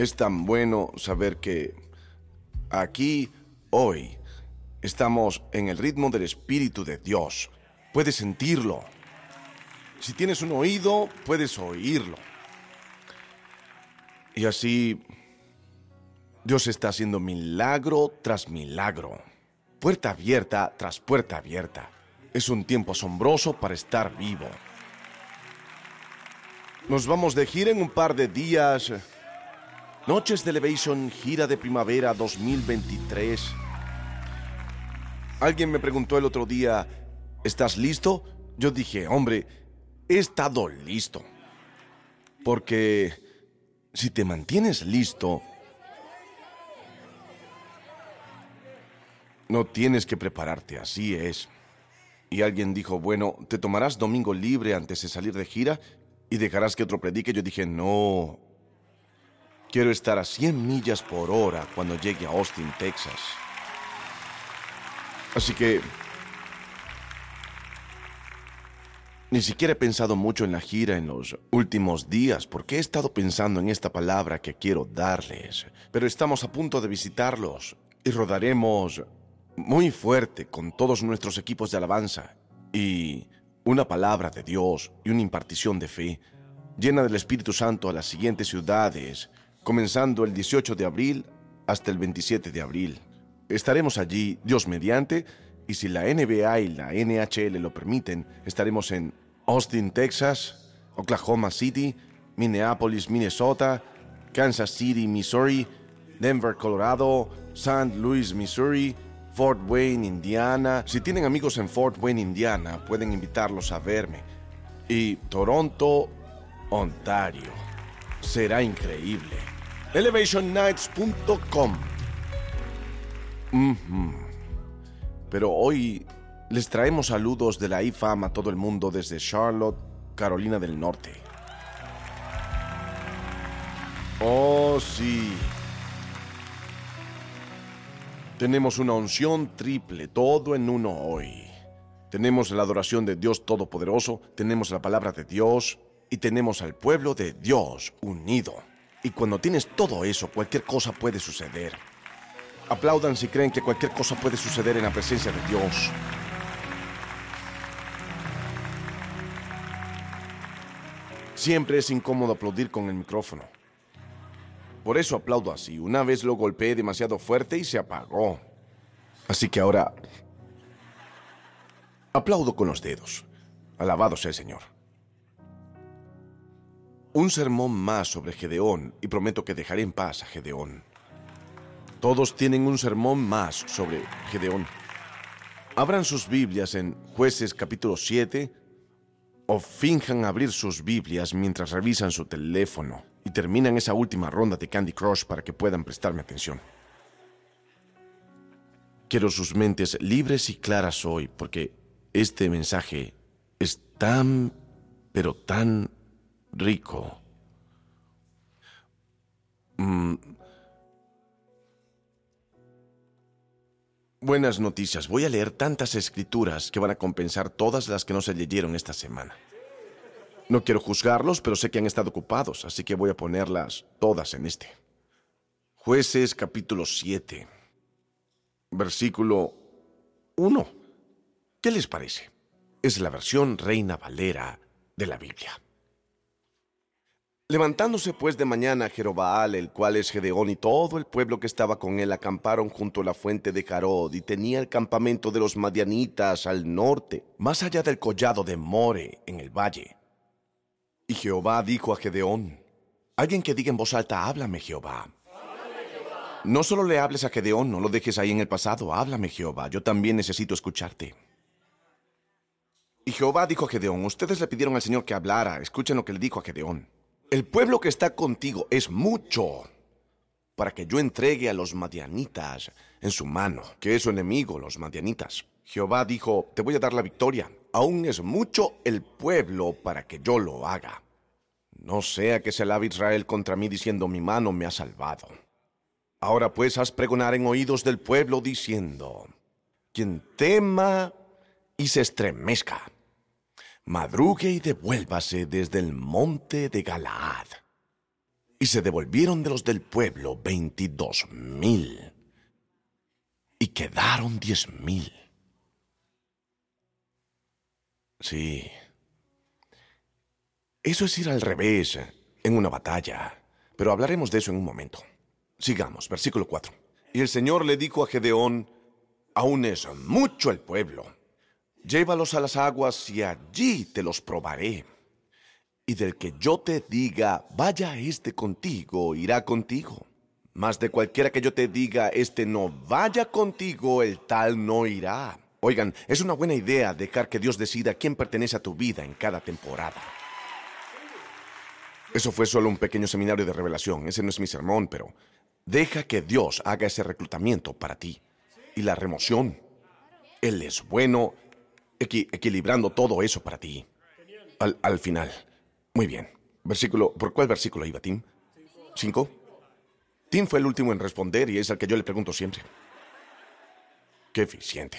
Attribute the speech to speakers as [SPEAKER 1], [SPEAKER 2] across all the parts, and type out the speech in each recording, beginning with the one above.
[SPEAKER 1] Es tan bueno saber que aquí, hoy, estamos en el ritmo del Espíritu de Dios. Puedes sentirlo. Si tienes un oído, puedes oírlo. Y así, Dios está haciendo milagro tras milagro, puerta abierta tras puerta abierta. Es un tiempo asombroso para estar vivo. Nos vamos de gira en un par de días. Noches de Elevation, gira de primavera 2023. Alguien me preguntó el otro día, ¿estás listo? Yo dije, hombre, he estado listo. Porque si te mantienes listo, no tienes que prepararte, así es. Y alguien dijo, bueno, ¿te tomarás domingo libre antes de salir de gira y dejarás que otro predique? Yo dije, no. Quiero estar a 100 millas por hora cuando llegue a Austin, Texas. Así que Ni siquiera he pensado mucho en la gira en los últimos días porque he estado pensando en esta palabra que quiero darles. Pero estamos a punto de visitarlos y rodaremos muy fuerte con todos nuestros equipos de alabanza y una palabra de Dios y una impartición de fe llena del Espíritu Santo a las siguientes ciudades, comenzando el 18 de abril hasta el 27 de abril. Estaremos allí, Dios mediante, y si la NBA y la NHL lo permiten, estaremos en Austin, Texas, Oklahoma City, Minneapolis, Minnesota, Kansas City, Missouri, Denver, Colorado, St. Louis, Missouri, Fort Wayne, Indiana. Si tienen amigos en Fort Wayne, Indiana, pueden invitarlos a verme. Y Toronto, Ontario. Será increíble. ElevationNights.com pero hoy les traemos saludos de la IFAM a todo el mundo desde Charlotte, Carolina del Norte. Oh, sí. Tenemos una unción triple, todo en uno hoy. Tenemos la adoración de Dios Todopoderoso, tenemos la palabra de Dios y tenemos al pueblo de Dios unido. Y cuando tienes todo eso, cualquier cosa puede suceder. Aplaudan si creen que cualquier cosa puede suceder en la presencia de Dios. Siempre es incómodo aplaudir con el micrófono. Por eso aplaudo así. Una vez lo golpeé demasiado fuerte y se apagó. Así que ahora... Aplaudo con los dedos. Alabado sea el Señor. Un sermón más sobre Gedeón y prometo que dejaré en paz a Gedeón. Todos tienen un sermón más sobre Gedeón. Abran sus Biblias en Jueces capítulo 7 o finjan abrir sus Biblias mientras revisan su teléfono y terminan esa última ronda de Candy Crush para que puedan prestarme atención. Quiero sus mentes libres y claras hoy porque este mensaje es tan, pero tan rico. Mm, Buenas noticias. Voy a leer tantas escrituras que van a compensar todas las que no se leyeron esta semana. No quiero juzgarlos, pero sé que han estado ocupados, así que voy a ponerlas todas en este. Jueces capítulo 7, versículo 1. ¿Qué les parece? Es la versión Reina Valera de la Biblia. Levantándose pues de mañana Jerobaal, el cual es Gedeón, y todo el pueblo que estaba con él acamparon junto a la fuente de Jarod, y tenía el campamento de los madianitas al norte, más allá del collado de More, en el valle. Y Jehová dijo a Gedeón, alguien que diga en voz alta, háblame Jehová. No solo le hables a Gedeón, no lo dejes ahí en el pasado, háblame Jehová, yo también necesito escucharte. Y Jehová dijo a Gedeón, ustedes le pidieron al Señor que hablara, escuchen lo que le dijo a Gedeón. El pueblo que está contigo es mucho para que yo entregue a los madianitas en su mano, que es su enemigo, los madianitas. Jehová dijo, te voy a dar la victoria. Aún es mucho el pueblo para que yo lo haga. No sea que se alabe Israel contra mí diciendo, mi mano me ha salvado. Ahora pues haz pregonar en oídos del pueblo diciendo, quien tema y se estremezca madrugue y devuélvase desde el monte de Galaad. Y se devolvieron de los del pueblo veintidós mil. Y quedaron diez mil. Sí. Eso es ir al revés en una batalla. Pero hablaremos de eso en un momento. Sigamos, versículo 4. Y el Señor le dijo a Gedeón, aún es mucho el pueblo. Llévalos a las aguas y allí te los probaré. Y del que yo te diga, vaya este contigo, irá contigo. Mas de cualquiera que yo te diga, este no vaya contigo, el tal no irá. Oigan, es una buena idea dejar que Dios decida quién pertenece a tu vida en cada temporada. Eso fue solo un pequeño seminario de revelación, ese no es mi sermón, pero deja que Dios haga ese reclutamiento para ti. Y la remoción. Él es bueno equilibrando todo eso para ti. Al, al, final. Muy bien. Versículo, ¿Por cuál versículo iba, Tim? ¿Cinco? Tim fue el último en responder y es al que yo le pregunto siempre. Qué eficiente.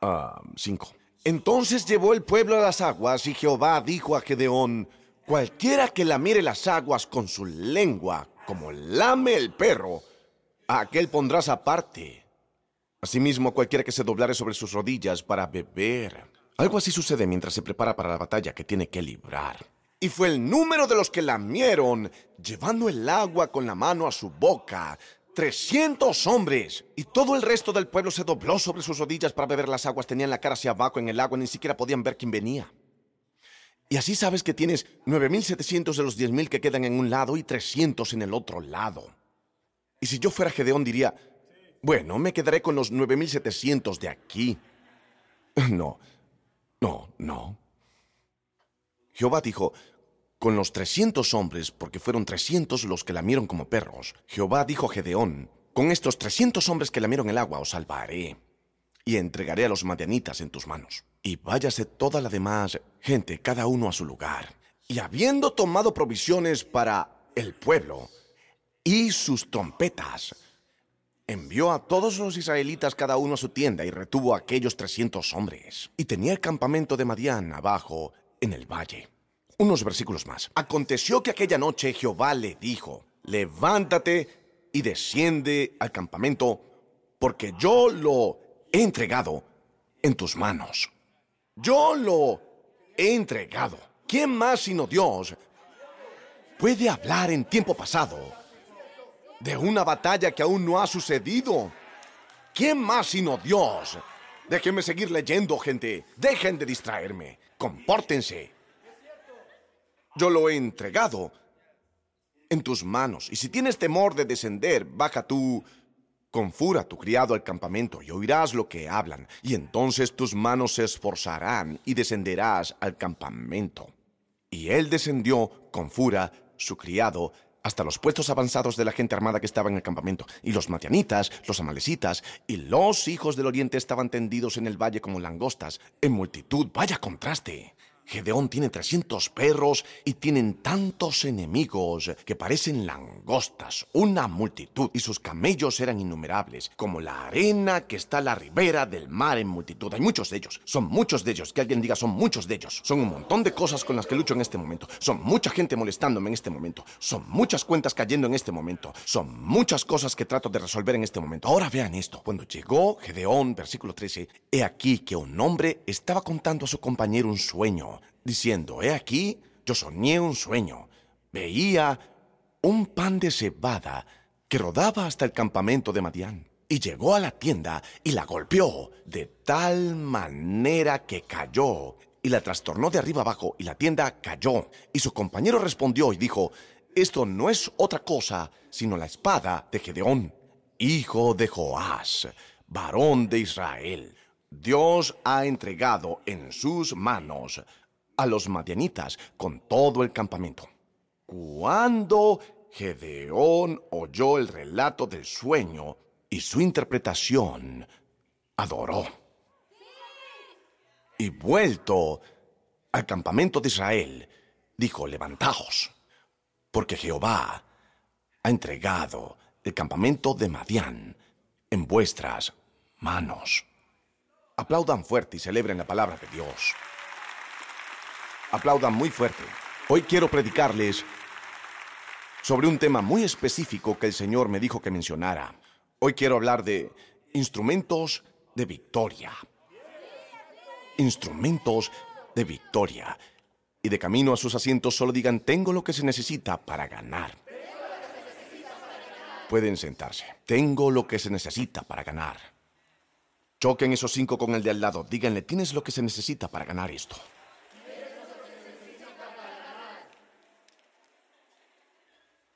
[SPEAKER 1] Ah, cinco. Entonces llevó el pueblo a las aguas y Jehová dijo a Gedeón, cualquiera que la mire las aguas con su lengua, como lame el perro, a aquel pondrás aparte. Asimismo, cualquiera que se doblare sobre sus rodillas para beber. Algo así sucede mientras se prepara para la batalla que tiene que librar. Y fue el número de los que lamieron, llevando el agua con la mano a su boca, Trescientos hombres. Y todo el resto del pueblo se dobló sobre sus rodillas para beber las aguas. Tenían la cara hacia abajo en el agua, ni siquiera podían ver quién venía. Y así sabes que tienes 9.700 de los 10.000 que quedan en un lado y 300 en el otro lado. Y si yo fuera Gedeón diría, bueno, me quedaré con los 9.700 de aquí. No, no, no. Jehová dijo, con los trescientos hombres, porque fueron trescientos los que lamieron como perros, Jehová dijo a Gedeón, con estos trescientos hombres que lamieron el agua os salvaré, y entregaré a los madianitas en tus manos. Y váyase toda la demás gente, cada uno a su lugar. Y habiendo tomado provisiones para el pueblo y sus trompetas, envió a todos los israelitas cada uno a su tienda y retuvo a aquellos trescientos hombres. Y tenía el campamento de Madián abajo en el valle. Unos versículos más. Aconteció que aquella noche Jehová le dijo, levántate y desciende al campamento, porque yo lo he entregado en tus manos. Yo lo he entregado. ¿Quién más sino Dios puede hablar en tiempo pasado de una batalla que aún no ha sucedido? ¿Quién más sino Dios? Déjenme seguir leyendo, gente. Dejen de distraerme. Compórtense yo lo he entregado en tus manos. Y si tienes temor de descender, baja tú con fura tu criado al campamento y oirás lo que hablan. Y entonces tus manos se esforzarán y descenderás al campamento. Y él descendió con fura, su criado, hasta los puestos avanzados de la gente armada que estaba en el campamento. Y los matianitas, los amalecitas y los hijos del oriente estaban tendidos en el valle como langostas, en multitud. Vaya contraste. Gedeón tiene 300 perros y tienen tantos enemigos que parecen langostas, una multitud, y sus camellos eran innumerables, como la arena que está a la ribera del mar en multitud. Hay muchos de ellos, son muchos de ellos, que alguien diga son muchos de ellos. Son un montón de cosas con las que lucho en este momento, son mucha gente molestándome en este momento, son muchas cuentas cayendo en este momento, son muchas cosas que trato de resolver en este momento. Ahora vean esto, cuando llegó Gedeón, versículo 13, he aquí que un hombre estaba contando a su compañero un sueño diciendo, He aquí, yo soñé un sueño. Veía un pan de cebada que rodaba hasta el campamento de Madián. Y llegó a la tienda y la golpeó de tal manera que cayó y la trastornó de arriba abajo y la tienda cayó. Y su compañero respondió y dijo, esto no es otra cosa sino la espada de Gedeón, hijo de Joás, varón de Israel. Dios ha entregado en sus manos a los madianitas con todo el campamento. Cuando Gedeón oyó el relato del sueño y su interpretación, adoró. Y vuelto al campamento de Israel, dijo, levantaos, porque Jehová ha entregado el campamento de Madián en vuestras manos. Aplaudan fuerte y celebren la palabra de Dios. Aplaudan muy fuerte Hoy quiero predicarles sobre un tema muy específico que el Señor me dijo que mencionara. Hoy quiero hablar de instrumentos de victoria. Instrumentos de victoria. Y de camino a sus asientos solo digan, tengo lo que se necesita para ganar. Pueden sentarse. Tengo lo que se necesita para ganar. Choquen esos cinco con el de al lado. Díganle, tienes lo que se necesita para ganar esto.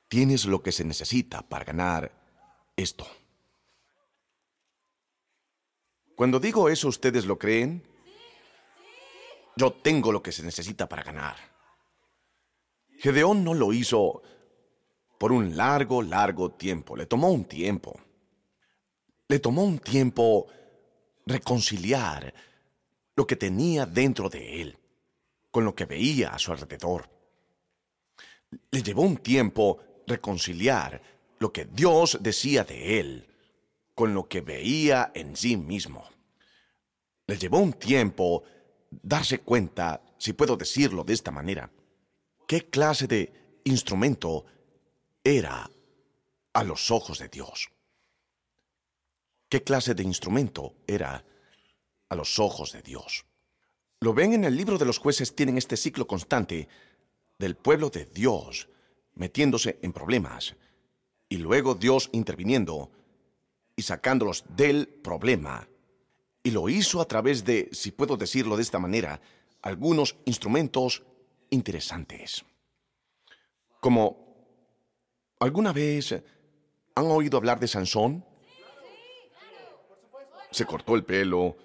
[SPEAKER 1] Tienes lo que se necesita para ganar esto. Cuando digo eso, ¿ustedes lo creen? Yo tengo lo que se necesita para ganar. Gedeón no lo hizo por un largo, largo tiempo. Le tomó un tiempo. Le tomó un tiempo reconciliar lo que tenía dentro de él con lo que veía a su alrededor. Le llevó un tiempo reconciliar lo que Dios decía de él con lo que veía en sí mismo. Le llevó un tiempo darse cuenta, si puedo decirlo de esta manera, qué clase de instrumento era a los ojos de Dios. ¿Qué clase de instrumento era a los ojos de Dios? Lo ven en el libro de los jueces, tienen este ciclo constante del pueblo de Dios metiéndose en problemas y luego Dios interviniendo y sacándolos del problema. Y lo hizo a través de, si puedo decirlo de esta manera, algunos instrumentos interesantes. Como, ¿alguna vez han oído hablar de Sansón? Se cortó el pelo,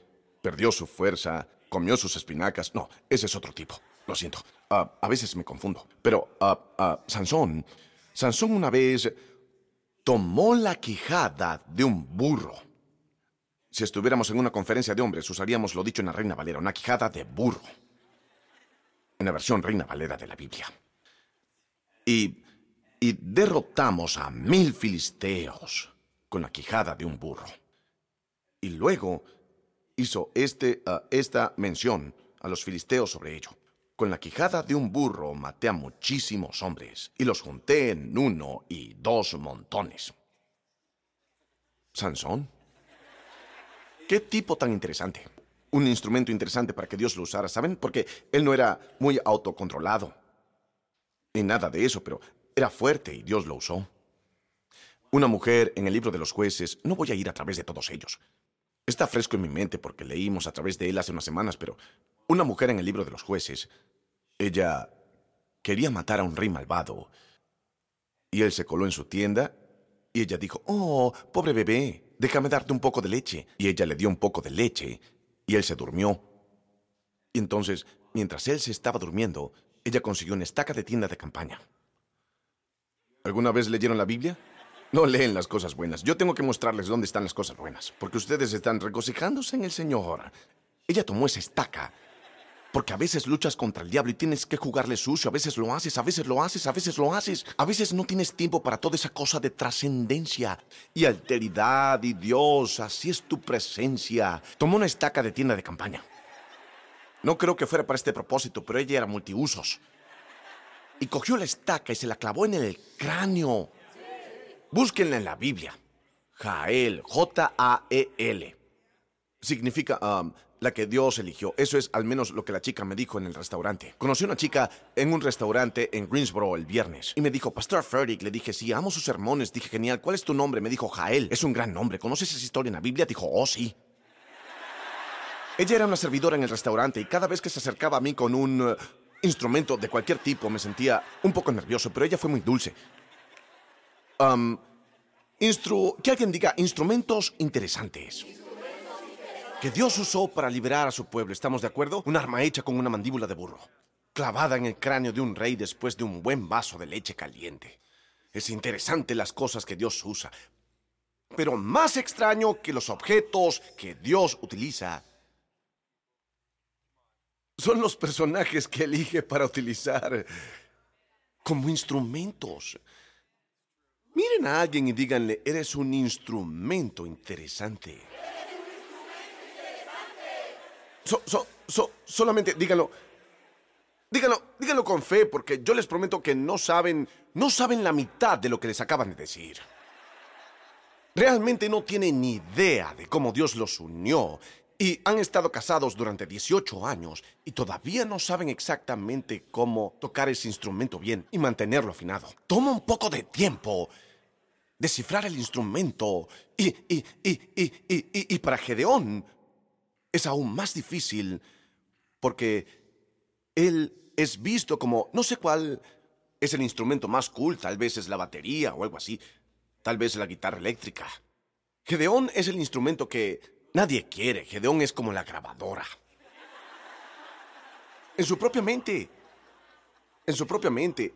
[SPEAKER 1] perdió su fuerza, comió sus espinacas. No, ese es otro tipo. Lo siento. Ah, a veces me confundo. Pero uh, Sansón, Sansón una vez tomó la quijada de un burro. Si estuviéramos en una conferencia de hombres, usaríamos lo dicho en la Reina Valera, una quijada de burro. En la versión Reina Valera de la Biblia. Y, y derrotamos a mil filisteos con la quijada de un burro. Y luego hizo este, esta mención a los filisteos sobre ello. Con la quijada de un burro maté a muchísimos hombres y los junté en uno y dos montones. ¿Sansón? ¿Qué tipo tan interesante? Un instrumento interesante para que Dios lo usara, ¿saben? Porque él no era muy autocontrolado. Ni nada de eso, pero era fuerte y Dios lo usó. Una mujer en el libro de los jueces, no voy a ir a través de todos ellos. Está fresco en mi mente porque leímos a través de él hace unas semanas, pero una mujer en el libro de los jueces ella quería matar a un rey malvado. Y él se coló en su tienda y ella dijo, Oh, pobre bebé, déjame darte un poco de leche. Y ella le dio un poco de leche y él se durmió. Y entonces, mientras él se estaba durmiendo, ella consiguió una estaca de tienda de campaña. ¿Alguna vez leyeron la Biblia? No leen las cosas buenas. Yo tengo que mostrarles dónde están las cosas buenas, porque ustedes están regocijándose en el Señor. Ella tomó esa estaca porque a veces luchas contra el diablo y tienes que jugarle sucio, a veces lo haces, a veces lo haces, a veces lo haces. A veces no tienes tiempo para toda esa cosa de trascendencia y alteridad y Dios, así es tu presencia. Tomó una estaca de tienda de campaña. No creo que fuera para este propósito, pero ella era multiusos. Y cogió la estaca y se la clavó en el cráneo. Búsquenla en la Biblia. Jael, J-A-E-L. Significa um, la que Dios eligió. Eso es al menos lo que la chica me dijo en el restaurante. Conocí a una chica en un restaurante en Greensboro el viernes y me dijo, Pastor Frederick, le dije, sí, amo sus sermones. Dije, genial, ¿cuál es tu nombre? Me dijo, Jael. Es un gran nombre. ¿Conoces esa historia en la Biblia? Dijo, oh, sí. Ella era una servidora en el restaurante y cada vez que se acercaba a mí con un uh, instrumento de cualquier tipo me sentía un poco nervioso, pero ella fue muy dulce. Um, instru que alguien diga instrumentos interesantes que Dios usó para liberar a su pueblo. ¿Estamos de acuerdo? Un arma hecha con una mandíbula de burro, clavada en el cráneo de un rey después de un buen vaso de leche caliente. Es interesante las cosas que Dios usa, pero más extraño que los objetos que Dios utiliza son los personajes que elige para utilizar como instrumentos. Miren a alguien y díganle, eres un instrumento interesante. So, so, solamente díganlo. Díganlo, díganlo con fe, porque yo les prometo que no saben, no saben la mitad de lo que les acaban de decir. Realmente no tienen ni idea de cómo Dios los unió y han estado casados durante 18 años y todavía no saben exactamente cómo tocar ese instrumento bien y mantenerlo afinado. Toma un poco de tiempo descifrar el instrumento y, y, y, y, para Gedeón es aún más difícil porque él es visto como, no sé cuál es el instrumento más cool, tal vez es la batería o algo así, tal vez la guitarra eléctrica. Gedeón es el instrumento que Nadie quiere. Gedeón es como la grabadora. En su propia mente. En su propia mente.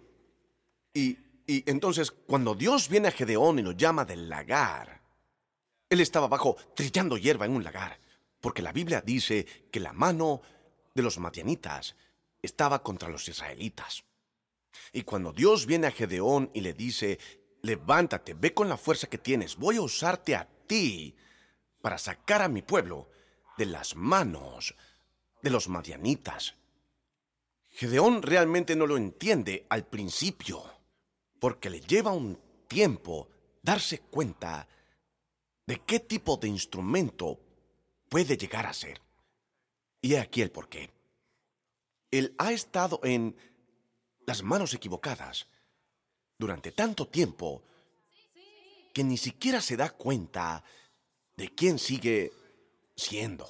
[SPEAKER 1] Y, y entonces, cuando Dios viene a Gedeón y lo llama del lagar, él estaba abajo trillando hierba en un lagar, porque la Biblia dice que la mano de los madianitas estaba contra los israelitas. Y cuando Dios viene a Gedeón y le dice, levántate, ve con la fuerza que tienes, voy a usarte a ti para sacar a mi pueblo de las manos de los madianitas. Gedeón realmente no lo entiende al principio, porque le lleva un tiempo darse cuenta de qué tipo de instrumento puede llegar a ser. Y he aquí el porqué. Él ha estado en las manos equivocadas durante tanto tiempo que ni siquiera se da cuenta de quién sigue siendo.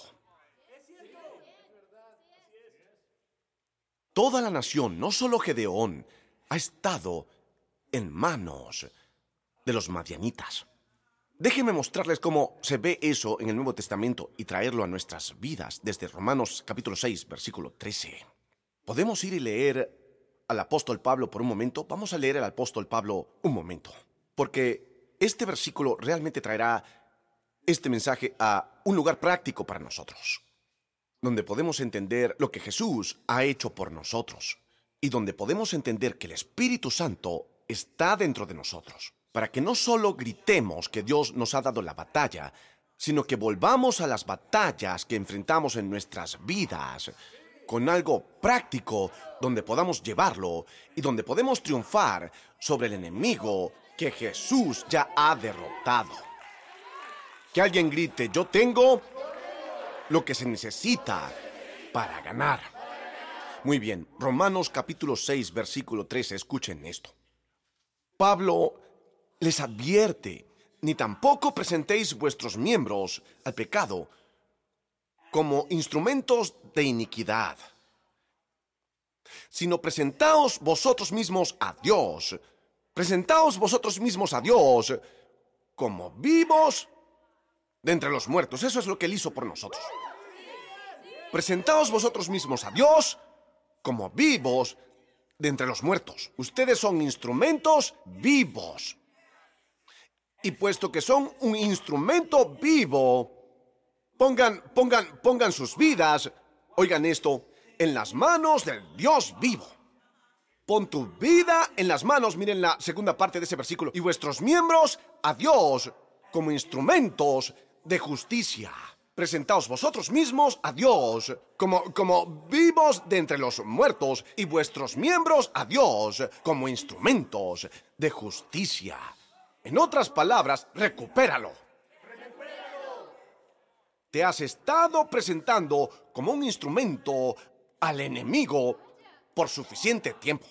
[SPEAKER 1] Toda la nación, no solo Gedeón, ha estado en manos de los madianitas. Déjenme mostrarles cómo se ve eso en el Nuevo Testamento y traerlo a nuestras vidas desde Romanos capítulo 6, versículo 13. Podemos ir y leer al apóstol Pablo por un momento. Vamos a leer al apóstol Pablo un momento, porque este versículo realmente traerá este mensaje a un lugar práctico para nosotros, donde podemos entender lo que Jesús ha hecho por nosotros y donde podemos entender que el Espíritu Santo está dentro de nosotros, para que no solo gritemos que Dios nos ha dado la batalla, sino que volvamos a las batallas que enfrentamos en nuestras vidas con algo práctico donde podamos llevarlo y donde podemos triunfar sobre el enemigo que Jesús ya ha derrotado. Que alguien grite, yo tengo lo que se necesita para ganar. Muy bien, Romanos capítulo 6, versículo 13, escuchen esto. Pablo les advierte, ni tampoco presentéis vuestros miembros al pecado como instrumentos de iniquidad, sino presentaos vosotros mismos a Dios, presentaos vosotros mismos a Dios como vivos de entre los muertos. Eso es lo que Él hizo por nosotros. Presentaos vosotros mismos a Dios como vivos de entre los muertos. Ustedes son instrumentos vivos. Y puesto que son un instrumento vivo, pongan, pongan, pongan sus vidas, oigan esto, en las manos del Dios vivo. Pon tu vida en las manos, miren la segunda parte de ese versículo, y vuestros miembros a Dios como instrumentos de justicia. Presentaos vosotros mismos a Dios como, como vivos de entre los muertos y vuestros miembros a Dios como instrumentos de justicia. En otras palabras, recupéralo. Te has estado presentando como un instrumento al enemigo por suficiente tiempo.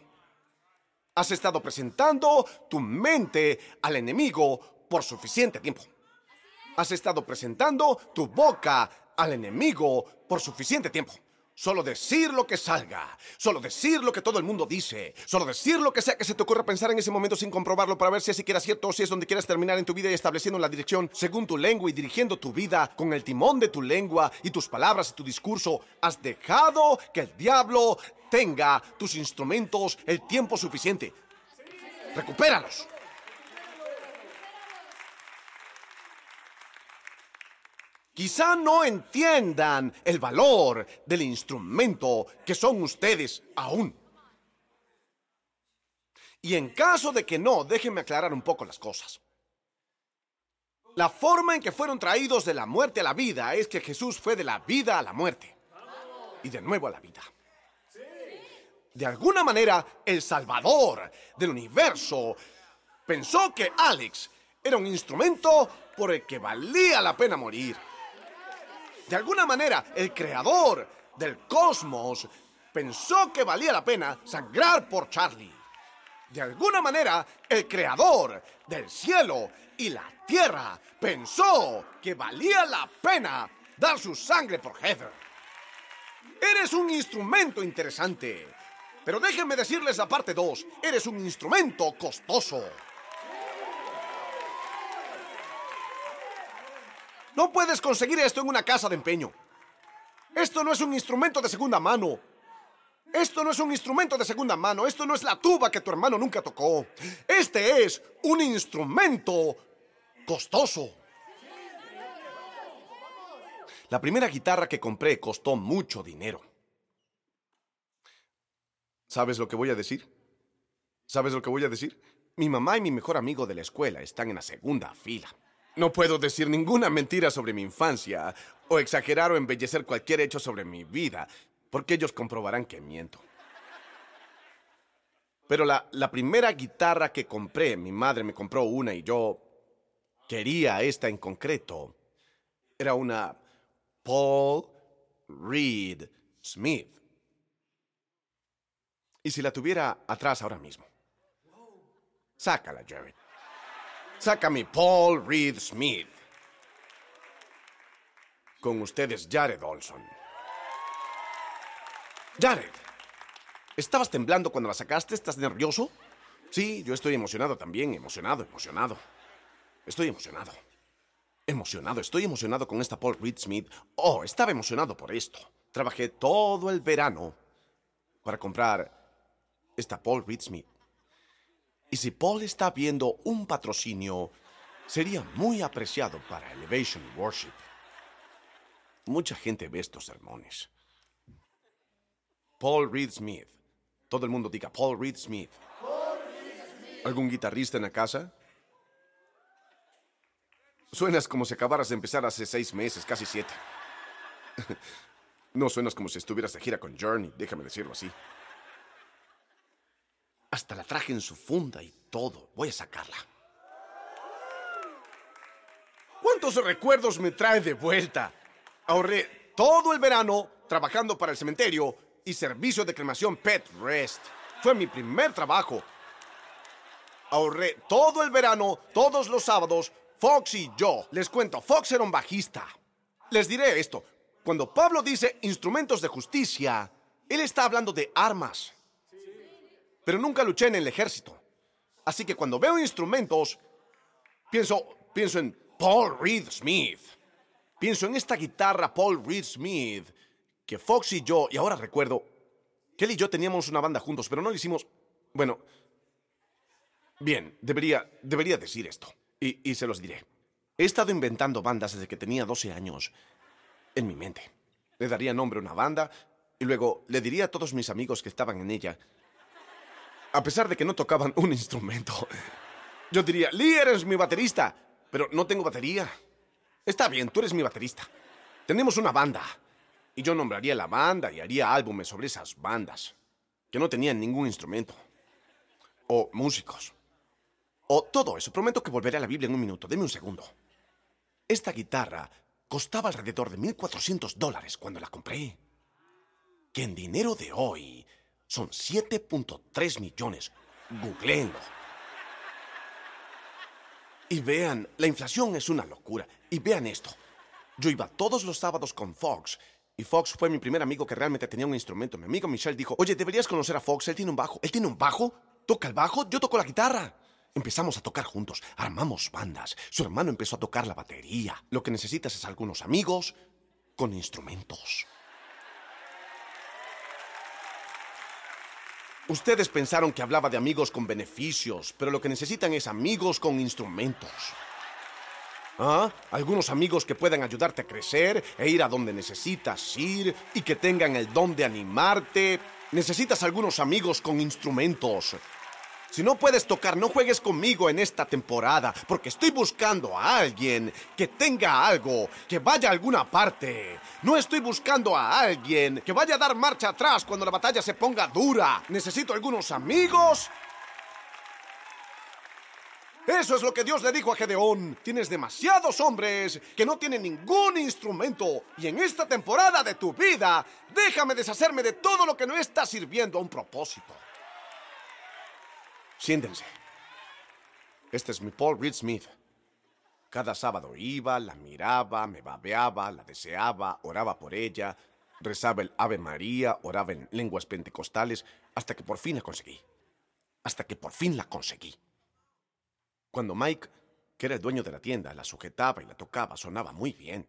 [SPEAKER 1] Has estado presentando tu mente al enemigo por suficiente tiempo. Has estado presentando tu boca al enemigo por suficiente tiempo. Solo decir lo que salga, solo decir lo que todo el mundo dice, solo decir lo que sea que se te ocurra pensar en ese momento sin comprobarlo para ver si es siquiera cierto o si es donde quieres terminar en tu vida y estableciendo la dirección según tu lengua y dirigiendo tu vida con el timón de tu lengua y tus palabras y tu discurso. Has dejado que el diablo tenga tus instrumentos el tiempo suficiente. Recupéralos. Quizá no entiendan el valor del instrumento que son ustedes aún. Y en caso de que no, déjenme aclarar un poco las cosas. La forma en que fueron traídos de la muerte a la vida es que Jesús fue de la vida a la muerte y de nuevo a la vida. De alguna manera, el salvador del universo pensó que Alex era un instrumento por el que valía la pena morir. De alguna manera, el creador del cosmos pensó que valía la pena sangrar por Charlie. De alguna manera, el creador del cielo y la tierra pensó que valía la pena dar su sangre por Heather. Eres un instrumento interesante. Pero déjenme decirles la parte 2. Eres un instrumento costoso. No puedes conseguir esto en una casa de empeño. Esto no es un instrumento de segunda mano. Esto no es un instrumento de segunda mano. Esto no es la tuba que tu hermano nunca tocó. Este es un instrumento costoso. La primera guitarra que compré costó mucho dinero. ¿Sabes lo que voy a decir? ¿Sabes lo que voy a decir? Mi mamá y mi mejor amigo de la escuela están en la segunda fila. No puedo decir ninguna mentira sobre mi infancia, o exagerar o embellecer cualquier hecho sobre mi vida, porque ellos comprobarán que miento. Pero la, primera guitarra que compré, mi madre me compró una y yo quería esta en concreto, era una Paul Reed Smith. Y si la tuviera atrás ahora mismo. Sácala, Jared. Saca mi Paul Reed Smith. Con ustedes, Jared Olson. Jared, ¿estabas temblando cuando la sacaste? ¿Estás nervioso? Sí, yo estoy emocionado también, emocionado, emocionado. Estoy emocionado. Emocionado, estoy emocionado con esta Paul Reed Smith. Oh, estaba emocionado por esto. Trabajé todo el verano para comprar está Paul Reed Smith. Y si Paul está viendo un patrocinio, sería muy apreciado para Elevation Worship. Mucha gente ve estos sermones. Paul Reed Smith. Todo el mundo diga Paul Reed Smith. ¿Algún guitarrista en la casa? Suenas como si acabaras de empezar hace seis meses, casi siete. No suenas como si estuvieras de gira con Journey, déjame decirlo así. Hasta la traje en su funda y todo. Voy a sacarla. ¿Cuántos recuerdos me trae de vuelta? Ahorré todo el verano trabajando para el cementerio y servicio de cremación Pet Rest. Fue mi primer trabajo. Ahorré todo el verano, todos los sábados, Fox y yo. Les cuento, Fox era un bajista. Les diré esto. Cuando Pablo dice instrumentos de justicia, él está hablando de armas pero nunca luché en el ejército. Así que cuando veo instrumentos, pienso, pienso en Paul Reed Smith. Pienso en esta guitarra Paul Reed Smith que Fox y yo, y ahora recuerdo, él y yo teníamos una banda juntos, pero no le hicimos, bueno, bien, debería, debería decir esto, y, y se los diré. He estado inventando bandas desde que tenía 12 años en mi mente. Le daría nombre a una banda y luego le diría a todos mis amigos que estaban en ella a pesar de que no tocaban un instrumento. Yo diría, Lee, eres mi baterista, pero no tengo batería. Está bien, tú eres mi baterista. Tenemos una banda. Y yo nombraría la banda y haría álbumes sobre esas bandas, que no tenían ningún instrumento. O músicos. O todo eso. Prometo que volveré a la Biblia en un minuto. Deme un segundo. Esta guitarra costaba alrededor de 1.400 dólares cuando la compré. Que en dinero de hoy son 7.3 millones. Googleenlo. Y vean, la inflación es una locura. Y vean esto. Yo iba todos los sábados con Fox. Y Fox fue mi primer amigo que realmente tenía un instrumento. Mi amigo Michelle dijo, oye, deberías conocer a Fox. Él tiene un bajo. ¿Él tiene un bajo? ¿Toca el bajo? Yo toco la guitarra. Empezamos a tocar juntos, armamos bandas. Su hermano empezó a tocar la batería. Lo que necesitas es algunos amigos con instrumentos. Ustedes pensaron que hablaba de amigos con beneficios, pero lo que necesitan es amigos con instrumentos. ¿Ah? Algunos amigos que puedan ayudarte a crecer e ir a donde necesitas ir y que tengan el don de animarte. Necesitas algunos amigos con instrumentos. Si no puedes tocar, no juegues conmigo en esta temporada, porque estoy buscando a alguien que tenga algo, que vaya a alguna parte. No estoy buscando a alguien que vaya a dar marcha atrás cuando la batalla se ponga dura. Necesito algunos amigos. Eso es lo que Dios le dijo a Gedeón. Tienes demasiados hombres que no tienen ningún instrumento. Y en esta temporada de tu vida, déjame deshacerme de todo lo que no está sirviendo a un propósito. Siéntense. Este es mi Paul Reed Smith. Cada sábado iba, la miraba, me babeaba, la deseaba, oraba por ella, rezaba el Ave María, oraba en lenguas pentecostales, hasta que por fin la conseguí. Hasta que por fin la conseguí. Cuando Mike, que era el dueño de la tienda, la sujetaba y la tocaba, sonaba muy bien.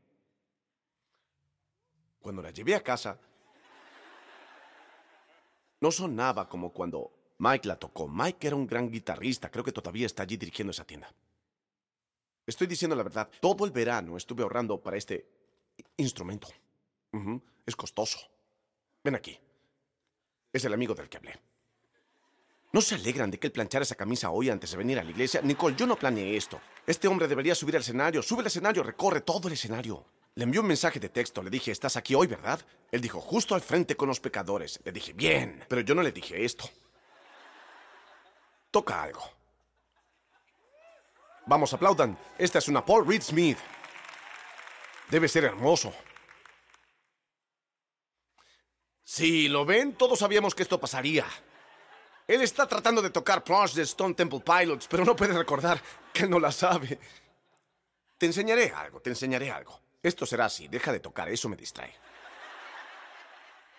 [SPEAKER 1] Cuando la llevé a casa, no sonaba como cuando Mike la tocó. Mike era un gran guitarrista. Creo que todavía está allí dirigiendo esa tienda. Estoy diciendo la verdad. Todo el verano estuve ahorrando para este instrumento. Es costoso. Ven aquí. Es el amigo del que hablé. ¿No se alegran de que él planchara esa camisa hoy antes de venir a la iglesia? Nicole, yo no planeé esto. Este hombre debería subir al escenario. Sube al escenario, recorre todo el escenario. Le envió un mensaje de texto. Le dije, ¿estás aquí hoy, verdad? Él dijo, justo al frente con los pecadores. Le dije, bien. Pero yo no le dije esto. Toca algo. Vamos, aplaudan. Esta es una Paul Reed Smith. Debe ser hermoso. Sí, ¿lo ven? Todos sabíamos que esto pasaría. Él está tratando de tocar Plunge de Stone Temple Pilots, pero no puede recordar que no la sabe. Te enseñaré algo, te enseñaré algo. Esto será así, deja de tocar, eso me distrae.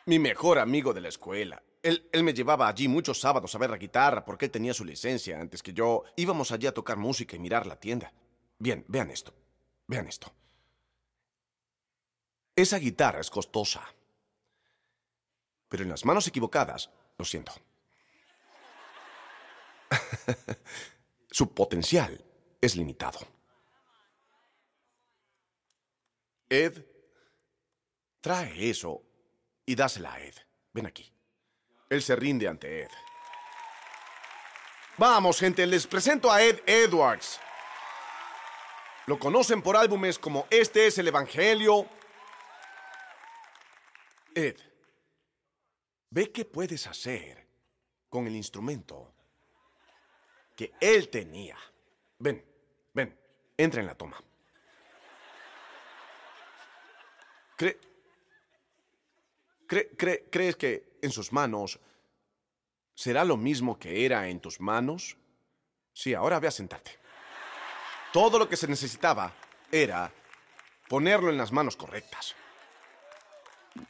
[SPEAKER 1] Mi mejor amigo de la escuela. Él, me llevaba allí muchos sábados a ver la guitarra porque él tenía su licencia antes que yo. Íbamos allí a tocar música y mirar la tienda. Bien, vean esto. Vean esto. Esa guitarra es costosa. Pero en las manos equivocadas, lo siento. su potencial es limitado. Ed, trae eso y dásela a Ed. Ven aquí. Él se rinde ante Ed. Vamos, gente, les presento a Ed Edwards. Lo conocen por álbumes como Este es el Evangelio. Ed, ve qué puedes hacer con el instrumento que él tenía. Ven, ven, entra en la toma. ¿Crees que en sus manos será lo mismo que era en tus manos? Sí, ahora ve a sentarte. Todo lo que se necesitaba era ponerlo en las manos correctas.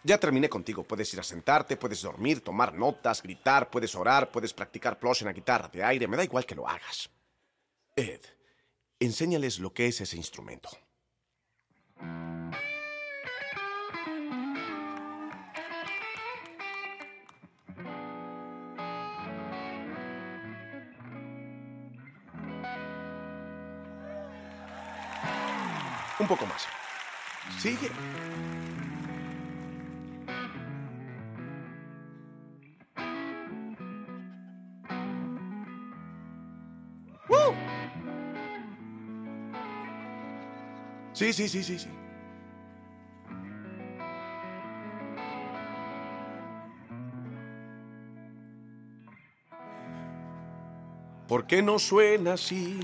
[SPEAKER 1] Ya terminé contigo. Puedes ir a sentarte, puedes dormir, tomar notas, gritar, puedes orar, puedes practicar plush en la guitarra de aire. Me da igual que lo hagas. Ed, enséñales lo que es ese instrumento. Un poco más. Sigue. Sí, sí, sí, sí, sí. ¿Por qué no suena así?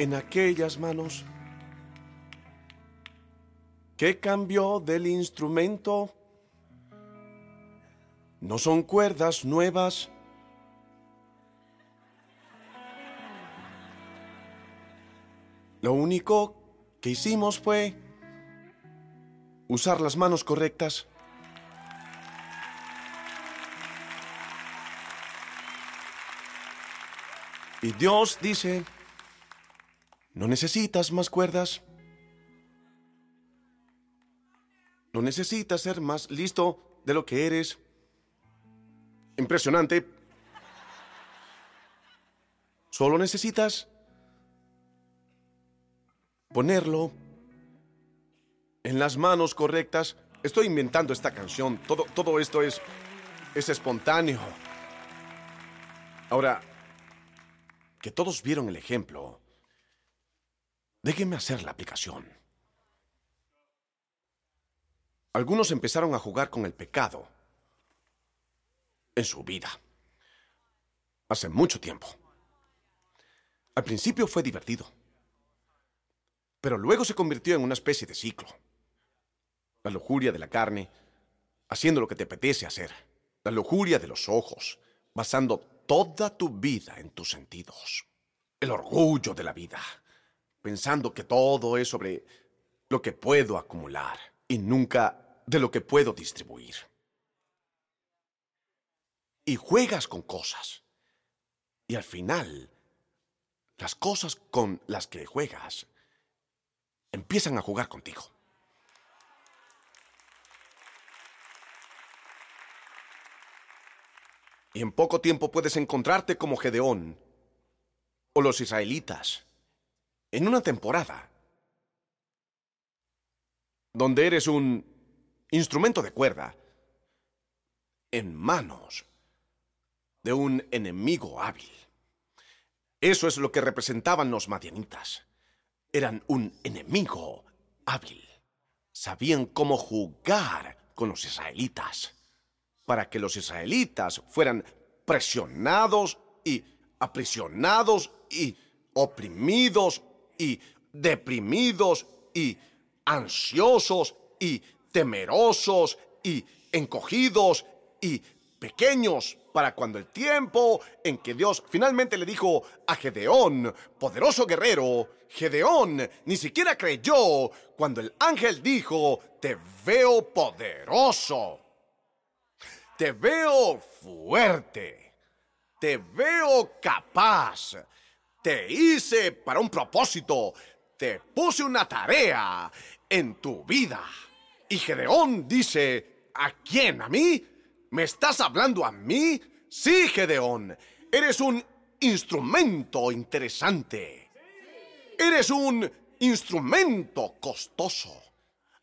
[SPEAKER 1] En aquellas manos. ¿Qué cambió del instrumento? No son cuerdas nuevas. Lo único que hicimos fue usar las manos correctas. Y Dios dice, no necesitas más cuerdas. No necesitas ser más listo de lo que eres. Impresionante. Solo necesitas ponerlo en las manos correctas. Estoy inventando esta canción. Todo, todo esto es, es espontáneo. Ahora, que todos vieron el ejemplo, déjenme hacer la aplicación. Algunos empezaron a jugar con el pecado en su vida. Hace mucho tiempo. Al principio fue divertido, pero luego se convirtió en una especie de ciclo. La lujuria de la carne, haciendo lo que te apetece hacer. La lujuria de los ojos, basando toda tu vida en tus sentidos. El orgullo de la vida, pensando que todo es sobre lo que puedo acumular y nunca de lo que puedo distribuir. Y juegas con cosas. Y al final, las cosas con las que juegas empiezan a jugar contigo. Y en poco tiempo puedes encontrarte como Gedeón o los israelitas en una temporada donde eres un instrumento de cuerda en manos de un enemigo hábil. Eso es lo que representaban los madianitas. Eran un enemigo hábil. Sabían cómo jugar con los israelitas para que los israelitas fueran presionados y aprisionados y oprimidos y deprimidos y ansiosos y temerosos y encogidos y pequeños para cuando el tiempo en que Dios finalmente le dijo a Gedeón, poderoso guerrero, Gedeón ni siquiera creyó cuando el ángel dijo, te veo poderoso, te veo fuerte, te veo capaz, te hice para un propósito, te puse una tarea en tu vida. Y Gedeón dice, ¿a quién? ¿A mí? ¿Me estás hablando a mí? Sí, Gedeón. Eres un instrumento interesante. Eres un instrumento costoso.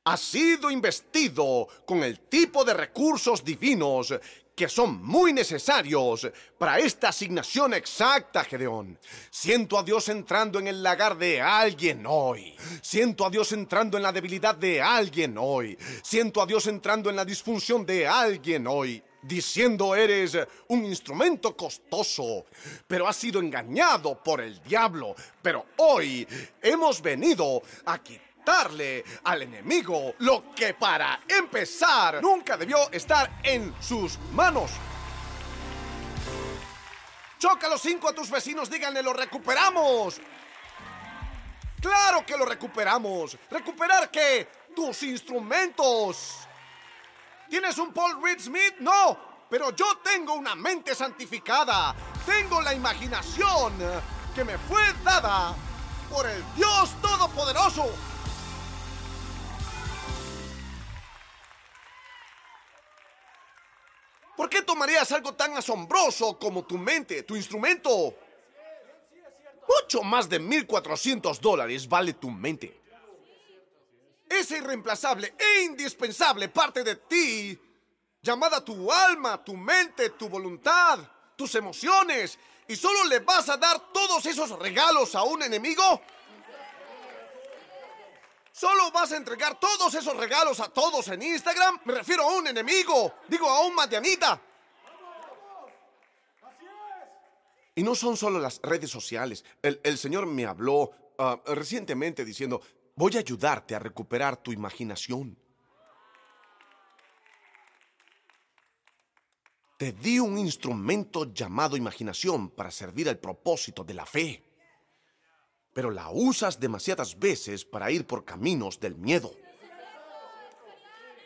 [SPEAKER 1] Has sido investido con el tipo de recursos divinos que son muy necesarios para esta asignación exacta, Gedeón. Siento a Dios entrando en el lagar de alguien hoy. Siento a Dios entrando en la debilidad de alguien hoy. Siento a Dios entrando en la disfunción de alguien hoy diciendo eres un instrumento costoso, pero has sido engañado por el diablo. Pero hoy hemos venido a al enemigo lo que para empezar nunca debió estar en sus manos. Choca los cinco a tus vecinos, díganle, lo recuperamos. Claro que lo recuperamos. ¿Recuperar qué? Tus instrumentos. ¿Tienes un Paul Reed Smith? No, pero yo tengo una mente santificada. Tengo la imaginación que me fue dada por el Dios Todopoderoso. ¿Por qué tomarías algo tan asombroso como tu mente, tu instrumento? Mucho más de 1.400 dólares vale tu mente. Esa irreemplazable e indispensable parte de ti, llamada tu alma, tu mente, tu voluntad, tus emociones, y solo le vas a dar todos esos regalos a un enemigo. ¿Solo vas a entregar todos esos regalos a todos en Instagram? Me refiero a un enemigo, digo a un madianita. Y no son solo las redes sociales. El, Señor me habló ah, recientemente diciendo, voy a ayudarte a recuperar tu imaginación. Te di un instrumento llamado imaginación para servir al propósito de la fe pero la usas demasiadas veces para ir por caminos del miedo.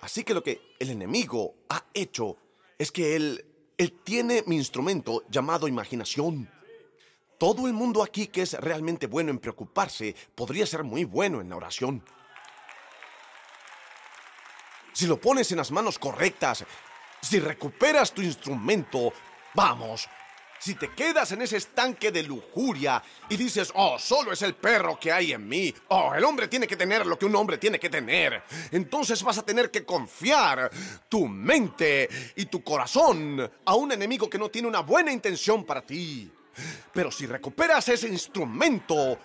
[SPEAKER 1] Así que lo que el enemigo ha hecho es que él, él tiene mi instrumento llamado imaginación. Todo el mundo aquí que es realmente bueno en preocuparse podría ser muy bueno en la oración. Si lo pones en las manos correctas, si recuperas tu instrumento, vamos, Si te quedas en ese estanque de lujuria y dices, oh, solo es el perro que hay en mí, oh, el hombre tiene que tener lo que un hombre tiene que tener, entonces vas a tener que confiar tu mente y tu corazón a un enemigo que no tiene una buena intención para ti. Pero si recuperas ese instrumento,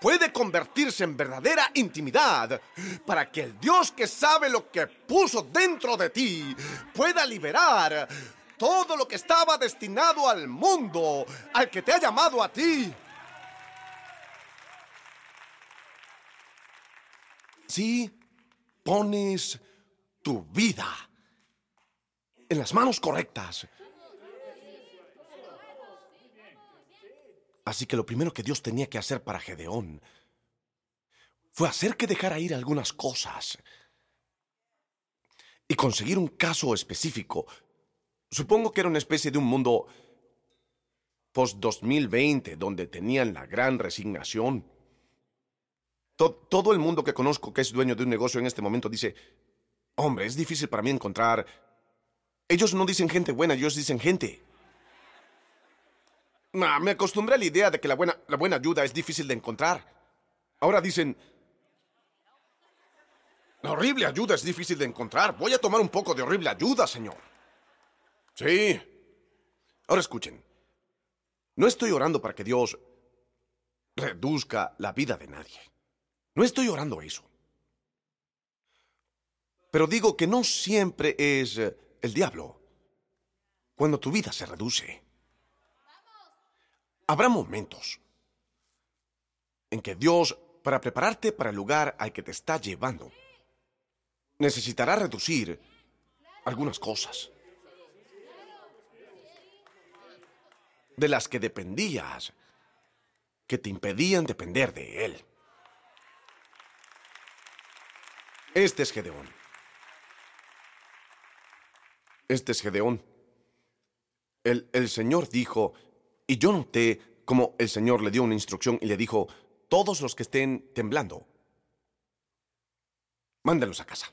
[SPEAKER 1] puede convertirse en verdadera intimidad para que el Dios que sabe lo que puso dentro de ti pueda liberar todo lo que estaba destinado al mundo, al que te ha llamado a ti. Si pones tu vida en las manos correctas, Así que lo primero que Dios tenía que hacer para Gedeón fue hacer que dejara ir algunas cosas y conseguir un caso específico. Supongo que era una especie de un mundo post-2020 donde tenían la gran resignación. todo el mundo que conozco que es dueño de un negocio en este momento dice, hombre, es difícil para mí encontrar... Ellos no dicen gente buena, ellos dicen gente. me acostumbré a la idea de que la buena, la buena ayuda es difícil de encontrar. Ahora dicen, la horrible ayuda es difícil de encontrar. Voy a tomar un poco de horrible ayuda, señor. Sí. Ahora escuchen. No estoy orando para que Dios reduzca la vida de nadie. No estoy orando eso. Pero digo que no siempre es eh, el diablo cuando tu vida se reduce. Habrá momentos en que Dios, para prepararte para el lugar al que te está llevando, necesitará reducir algunas cosas. De las que dependías, que te impedían depender de Él. Este es Gedeón. Este es Gedeón. El, el Señor dijo, y yo noté como el Señor le dio una instrucción y le dijo, todos los que estén temblando, mándenlos a casa.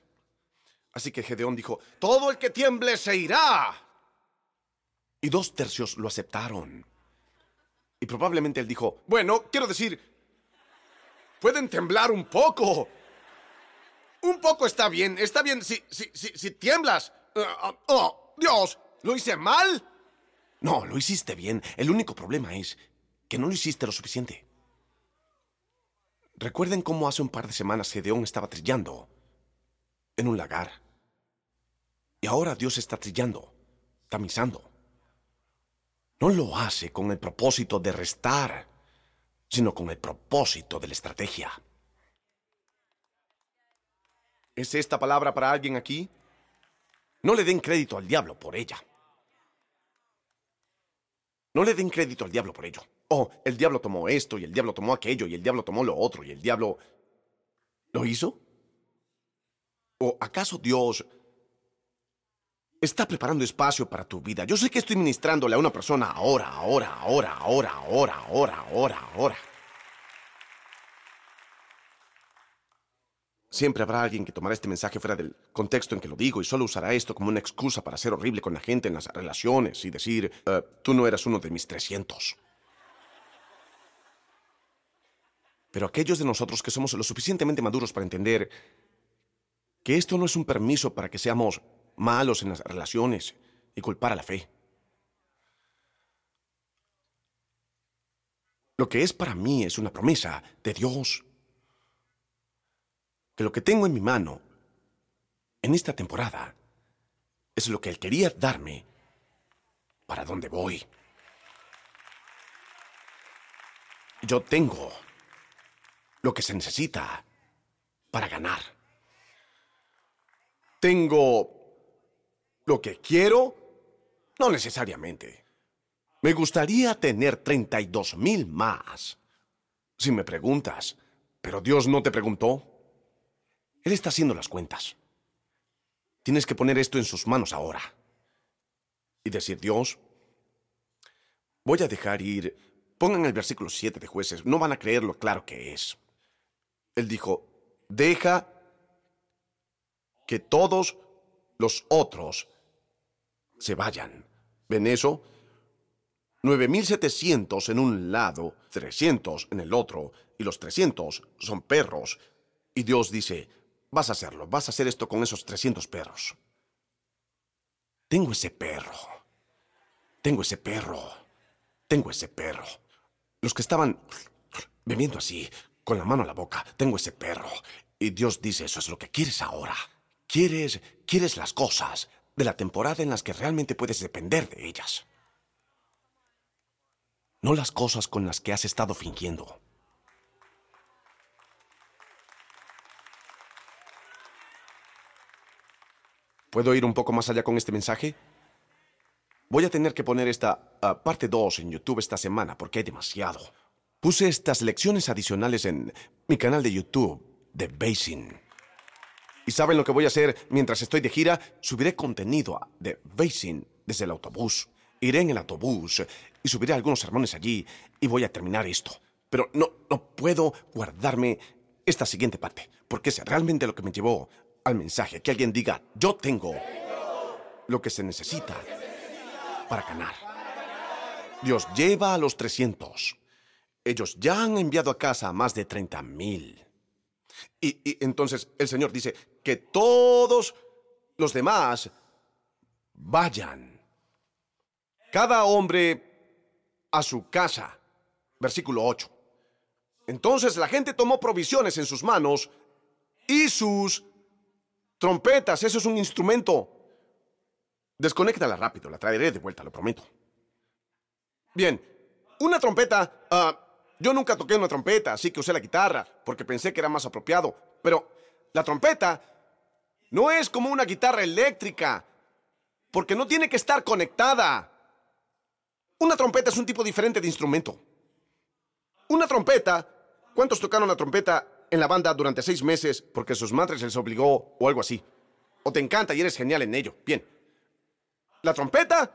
[SPEAKER 1] Así que Gedeón dijo, todo el que tiemble se irá. Y dos tercios lo aceptaron. Y probablemente él dijo, bueno, quiero decir, pueden temblar un poco. Un poco está bien, está bien si, si, si, tiemblas. Uh, oh, Dios, ¿lo hice mal? No, lo hiciste bien. El único problema es que no lo hiciste lo suficiente. Recuerden cómo hace un par de semanas Gedeón estaba trillando en un lagar. Y ahora Dios está trillando, tamizando. No lo hace con el propósito de restar, sino con el propósito de la estrategia. ¿Es esta palabra para alguien aquí? No le den crédito al diablo por ella. No le den crédito al diablo por ello. Oh, el diablo tomó esto y el diablo tomó aquello y el diablo tomó lo otro y el diablo... ¿Lo hizo? ¿O acaso Dios está preparando espacio para tu vida. Yo sé que estoy ministrándole a una persona ahora, ahora, ahora, ahora, ahora, ahora, ahora, ahora. Siempre habrá alguien que tomará este mensaje fuera del contexto en que lo digo y solo usará esto como una excusa para ser horrible con la gente en las relaciones y decir, eh, tú no eras uno de mis 300. Pero aquellos de nosotros que somos lo suficientemente maduros para entender que esto no es un permiso para que seamos malos en las relaciones y culpar a la fe. Lo que es para mí es una promesa de Dios. Que lo que tengo en mi mano en esta temporada es lo que Él quería darme para dónde voy. Yo tengo lo que se necesita para ganar. Tengo ¿Lo que quiero? No necesariamente. Me gustaría tener 32 mil más. Si me preguntas, ¿pero Dios no te preguntó? Él está haciendo las cuentas. Tienes que poner esto en sus manos ahora. Y decir, Dios, voy a dejar ir. Pongan el versículo 7 de jueces, no van a creer lo claro que es. Él dijo, deja que todos los otros se vayan. ¿Ven eso? 9700 en un lado, 300 en el otro, y los 300 son perros. Y Dios dice, vas a hacerlo, vas a hacer esto con esos 300 perros. Tengo ese perro. Tengo ese perro. Tengo ese perro. Los que estaban bebiendo así, con la mano a la boca, tengo ese perro. Y Dios dice, eso es lo que quieres ahora. Quieres, quieres las cosas de la temporada en las que realmente puedes depender de ellas. No las cosas con las que has estado fingiendo. ¿Puedo ir un poco más allá con este mensaje? Voy a tener que poner esta ah, parte 2 en YouTube esta semana porque hay demasiado. Puse estas lecciones adicionales en mi canal de YouTube de Basin. ¿Y saben lo que voy a hacer mientras estoy de gira? Subiré contenido de Basin desde el autobús. Iré en el autobús y subiré algunos sermones allí y voy a terminar esto. Pero no, no puedo guardarme esta siguiente parte, porque es realmente lo que me llevó al mensaje. Que alguien diga, yo tengo lo que se necesita para ganar. Dios lleva a los 300. Ellos ya han enviado a casa a más de 30 mil. Y, entonces el Señor dice que todos los demás vayan. Cada hombre a su casa. Versículo 8. Entonces la gente tomó provisiones en sus manos y sus trompetas. Eso es un instrumento. Desconéctala rápido, la traeré de vuelta, lo prometo. Bien, una trompeta ah, yo nunca toqué una trompeta, así que usé la guitarra, porque pensé que era más apropiado. Pero la trompeta no es como una guitarra eléctrica, porque no tiene que estar conectada. Una trompeta es un tipo diferente de instrumento. Una trompeta, ¿cuántos tocaron la trompeta en la banda durante seis meses porque sus madres les obligó o algo así? O te encanta y eres genial en ello. Bien. La trompeta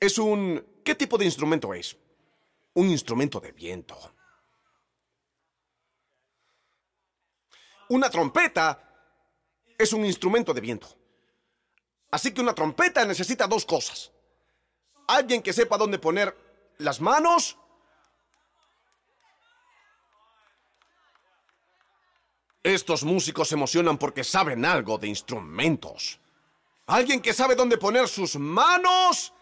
[SPEAKER 1] es un... ¿Qué tipo de instrumento es? Un instrumento de viento. Una trompeta es un instrumento de viento. Así que una trompeta necesita dos cosas. Alguien que sepa dónde poner las manos Estos músicos se emocionan porque saben algo de instrumentos. Alguien que sabe dónde poner sus manos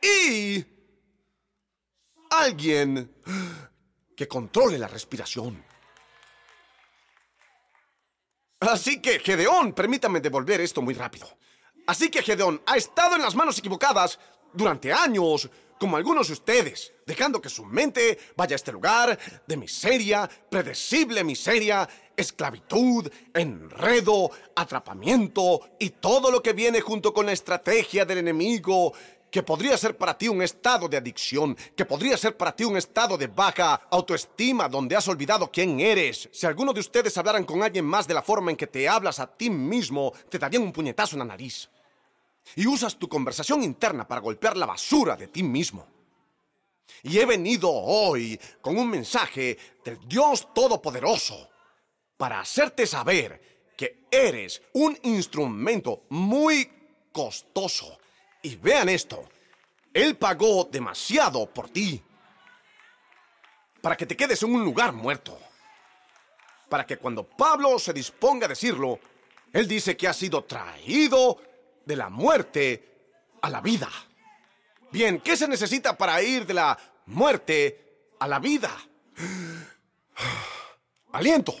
[SPEAKER 1] y alguien que controle la respiración. Así que, Gedeón, permítame devolver esto muy rápido. Así que Gedeón ha estado en las manos equivocadas durante años, como algunos de ustedes, dejando que su mente vaya a este lugar de miseria, predecible miseria, esclavitud, enredo, atrapamiento y todo lo que viene junto con la estrategia del enemigo que podría ser para ti un estado de adicción, que podría ser para ti un estado de baja autoestima donde has olvidado quién eres. Si alguno de ustedes hablaran con alguien más de la forma en que te hablas a ti mismo, te darían un puñetazo en la nariz. Y usas tu conversación interna para golpear la basura de ti mismo. Y he venido hoy con un mensaje del Dios Todopoderoso para hacerte saber que eres un instrumento muy costoso y vean esto, Él pagó demasiado por ti para que te quedes en un lugar muerto. Para que cuando Pablo se disponga a decirlo, Él dice que ha sido traído de la muerte a la vida. Bien, ¿qué se necesita para ir de la muerte a la vida? Aliento.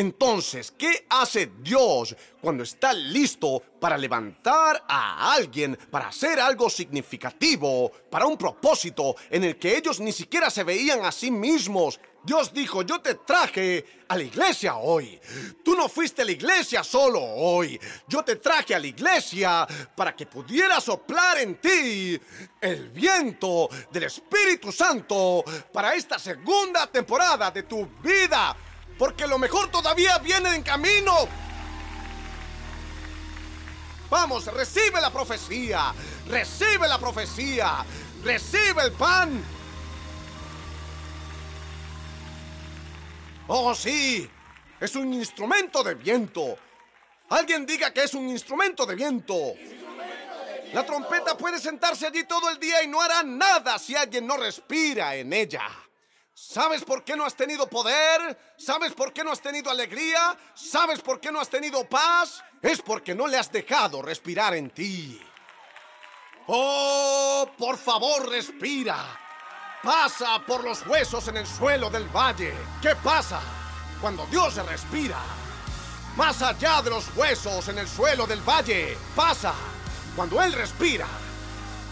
[SPEAKER 1] Entonces, ¿qué hace Dios cuando está listo para levantar a alguien, para hacer algo significativo, para un propósito en el que ellos ni siquiera se veían a sí mismos? Dios dijo, yo te traje a la iglesia hoy. Tú no fuiste a la iglesia solo hoy. Yo te traje a la iglesia para que pudiera soplar en ti el viento del Espíritu Santo para esta segunda temporada de tu vida porque lo mejor todavía viene en camino. Vamos, recibe la profecía, recibe la profecía, recibe el pan. Oh, sí, es un instrumento de viento. Alguien diga que es un instrumento de viento. La trompeta puede sentarse allí todo el día y no hará nada si alguien no respira en ella. ¿Sabes por qué no has tenido poder? ¿Sabes por qué no has tenido alegría? ¿Sabes por qué no has tenido paz? Es porque no le has dejado respirar en ti. Oh, por favor, respira. Pasa por los huesos en el suelo del valle. ¿Qué pasa cuando Dios respira? Más allá de los huesos en el suelo del valle, pasa cuando Él respira.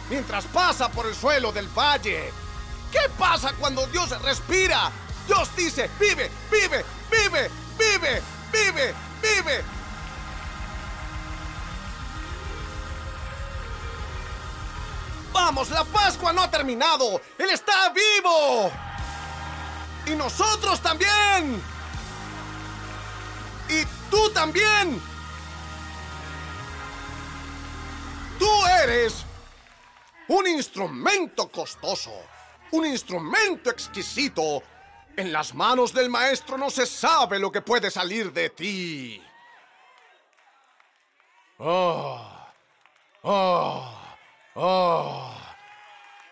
[SPEAKER 1] Mientras pasa por el suelo del valle, ¿qué pasa cuando Dios respira? Dios dice, vive, vive, vive, vive, vive, vive. Vamos, la Pascua no ha terminado. Él está vivo. Y nosotros también. Y tú también. Tú eres un instrumento costoso, un instrumento exquisito. En las manos del maestro no se sabe lo que puede salir de ti. Oh, oh, oh,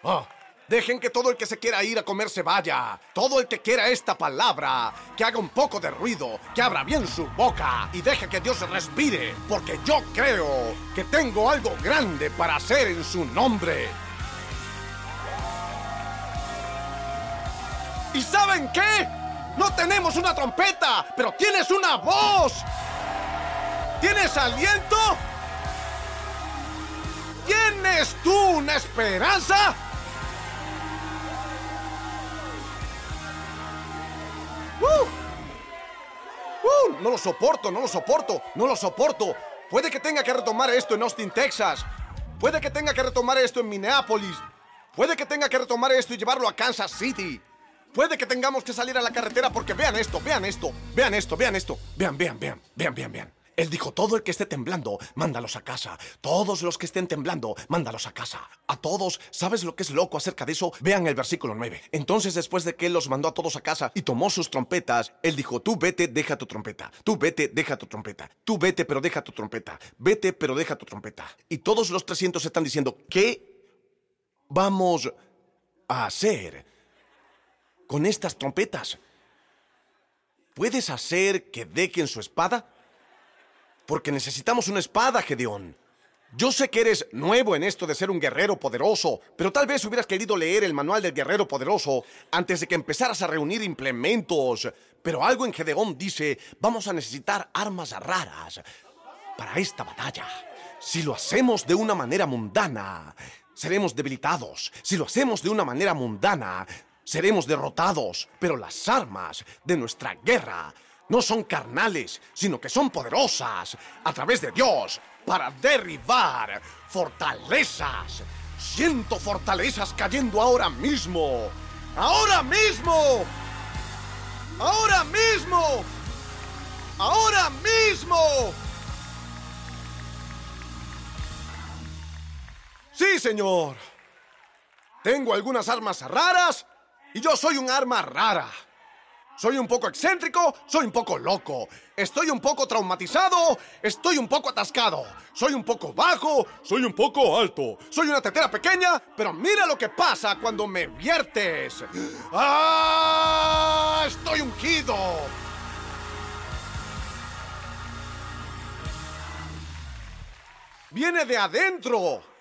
[SPEAKER 1] oh. Dejen que todo el que se quiera ir a comer se vaya. Todo el que quiera esta palabra, que haga un poco de ruido, que abra bien su boca y deje que Dios respire, porque yo creo que tengo algo grande para hacer en su nombre. ¿Y saben qué? No tenemos una trompeta, pero tienes una voz. ¿Tienes aliento? ¿Tienes tú una esperanza? ¡Uh! ¡Uh! No lo soporto, no lo soporto, no lo soporto. Puede que tenga que retomar esto en Austin, Texas. Puede que tenga que retomar esto en Minneapolis. Puede que tenga que retomar esto y llevarlo a Kansas City. Puede que tengamos que salir a la carretera porque vean esto, vean esto, vean esto, vean esto. Vean, vean, vean, vean, vean, vean. Él dijo, todo el que esté temblando, mándalos a casa. Todos los que estén temblando, mándalos a casa. A todos, ¿sabes lo que es loco acerca de eso? Vean el versículo 9. Entonces, después de que él los mandó a todos a casa y tomó sus trompetas, él dijo, tú vete, deja tu trompeta. Tú vete, deja tu trompeta. Tú vete, pero deja tu trompeta. Vete, pero deja tu trompeta. Y todos los 300 están diciendo, ¿qué vamos a hacer con estas trompetas? ¿Puedes hacer que dejen su espada? Porque necesitamos una espada, Gedeón. Yo sé que eres nuevo en esto de ser un guerrero poderoso, pero tal vez hubieras querido leer el manual del guerrero poderoso antes de que empezaras a reunir implementos. Pero algo en Gedeón dice, vamos a necesitar armas raras para esta batalla. Si lo hacemos de una manera mundana, seremos debilitados. Si lo hacemos de una manera mundana, seremos derrotados. Pero las armas de nuestra guerra no son carnales, sino que son poderosas a través de Dios para derribar fortalezas. Siento fortalezas cayendo ahora mismo. Ahora mismo. Ahora mismo. Ahora mismo. Sí, señor. Tengo algunas armas raras y yo soy un arma rara. Soy un poco excéntrico, soy un poco loco. Estoy un poco traumatizado, estoy un poco atascado. Soy un poco bajo, soy un poco alto. Soy una tetera pequeña, pero mira lo que pasa cuando me viertes. ¡Ah! Estoy ungido. Viene de adentro.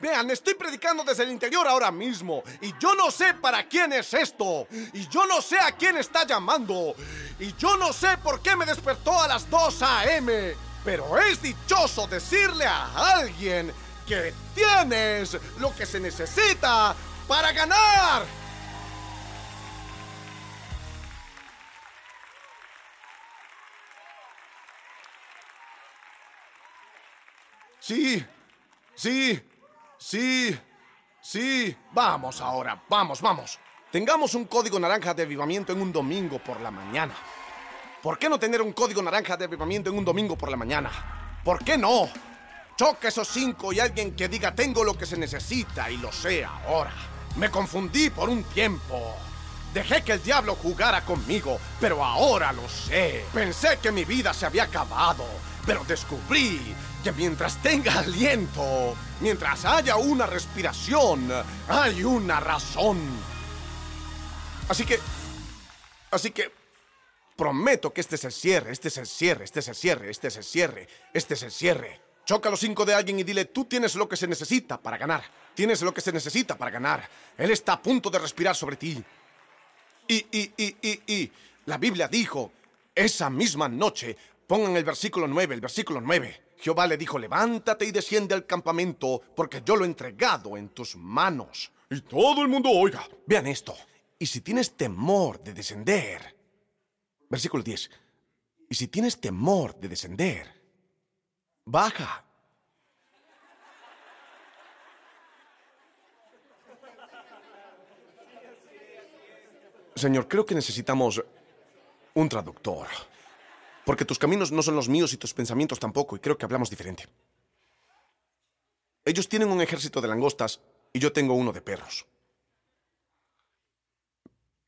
[SPEAKER 1] Vean, estoy predicando desde el interior ahora mismo. Y yo no sé para quién es esto. Y yo no sé a quién está llamando. Y yo no sé por qué me despertó a las 2 a.m. Pero es dichoso decirle a alguien que tienes lo que se necesita para ganar. Sí, sí, Sí, sí. Vamos ahora, vamos, vamos. Tengamos un código naranja de avivamiento en un domingo por la mañana. ¿Por qué no tener un código naranja de avivamiento en un domingo por la mañana? ¿Por qué no? Choca esos cinco y alguien que diga tengo lo que se necesita y lo sé ahora. Me confundí por un tiempo. Dejé que el diablo jugara conmigo, pero ahora lo sé. Pensé que mi vida se había acabado, pero descubrí que mientras tenga aliento, mientras haya una respiración, hay una razón. Así que... Así que... Prometo que este es el cierre, este es el cierre, este es el cierre, este es el cierre, este es el cierre. Choca los cinco de alguien y dile, tú tienes lo que se necesita para ganar. Tienes lo que se necesita para ganar. Él está a punto de respirar sobre ti. Y, y, y, y, y, la Biblia dijo, esa misma noche, pongan el versículo 9, el versículo 9. Jehová le dijo, levántate y desciende al campamento, porque yo lo he entregado en tus manos. Y todo el mundo oiga. Vean esto. Y si tienes temor de descender, versículo 10, y si tienes temor de descender, baja. Señor, creo que necesitamos un traductor. Porque tus caminos no son los míos y tus pensamientos tampoco, y creo que hablamos diferente. Ellos tienen un ejército de langostas y yo tengo uno de perros.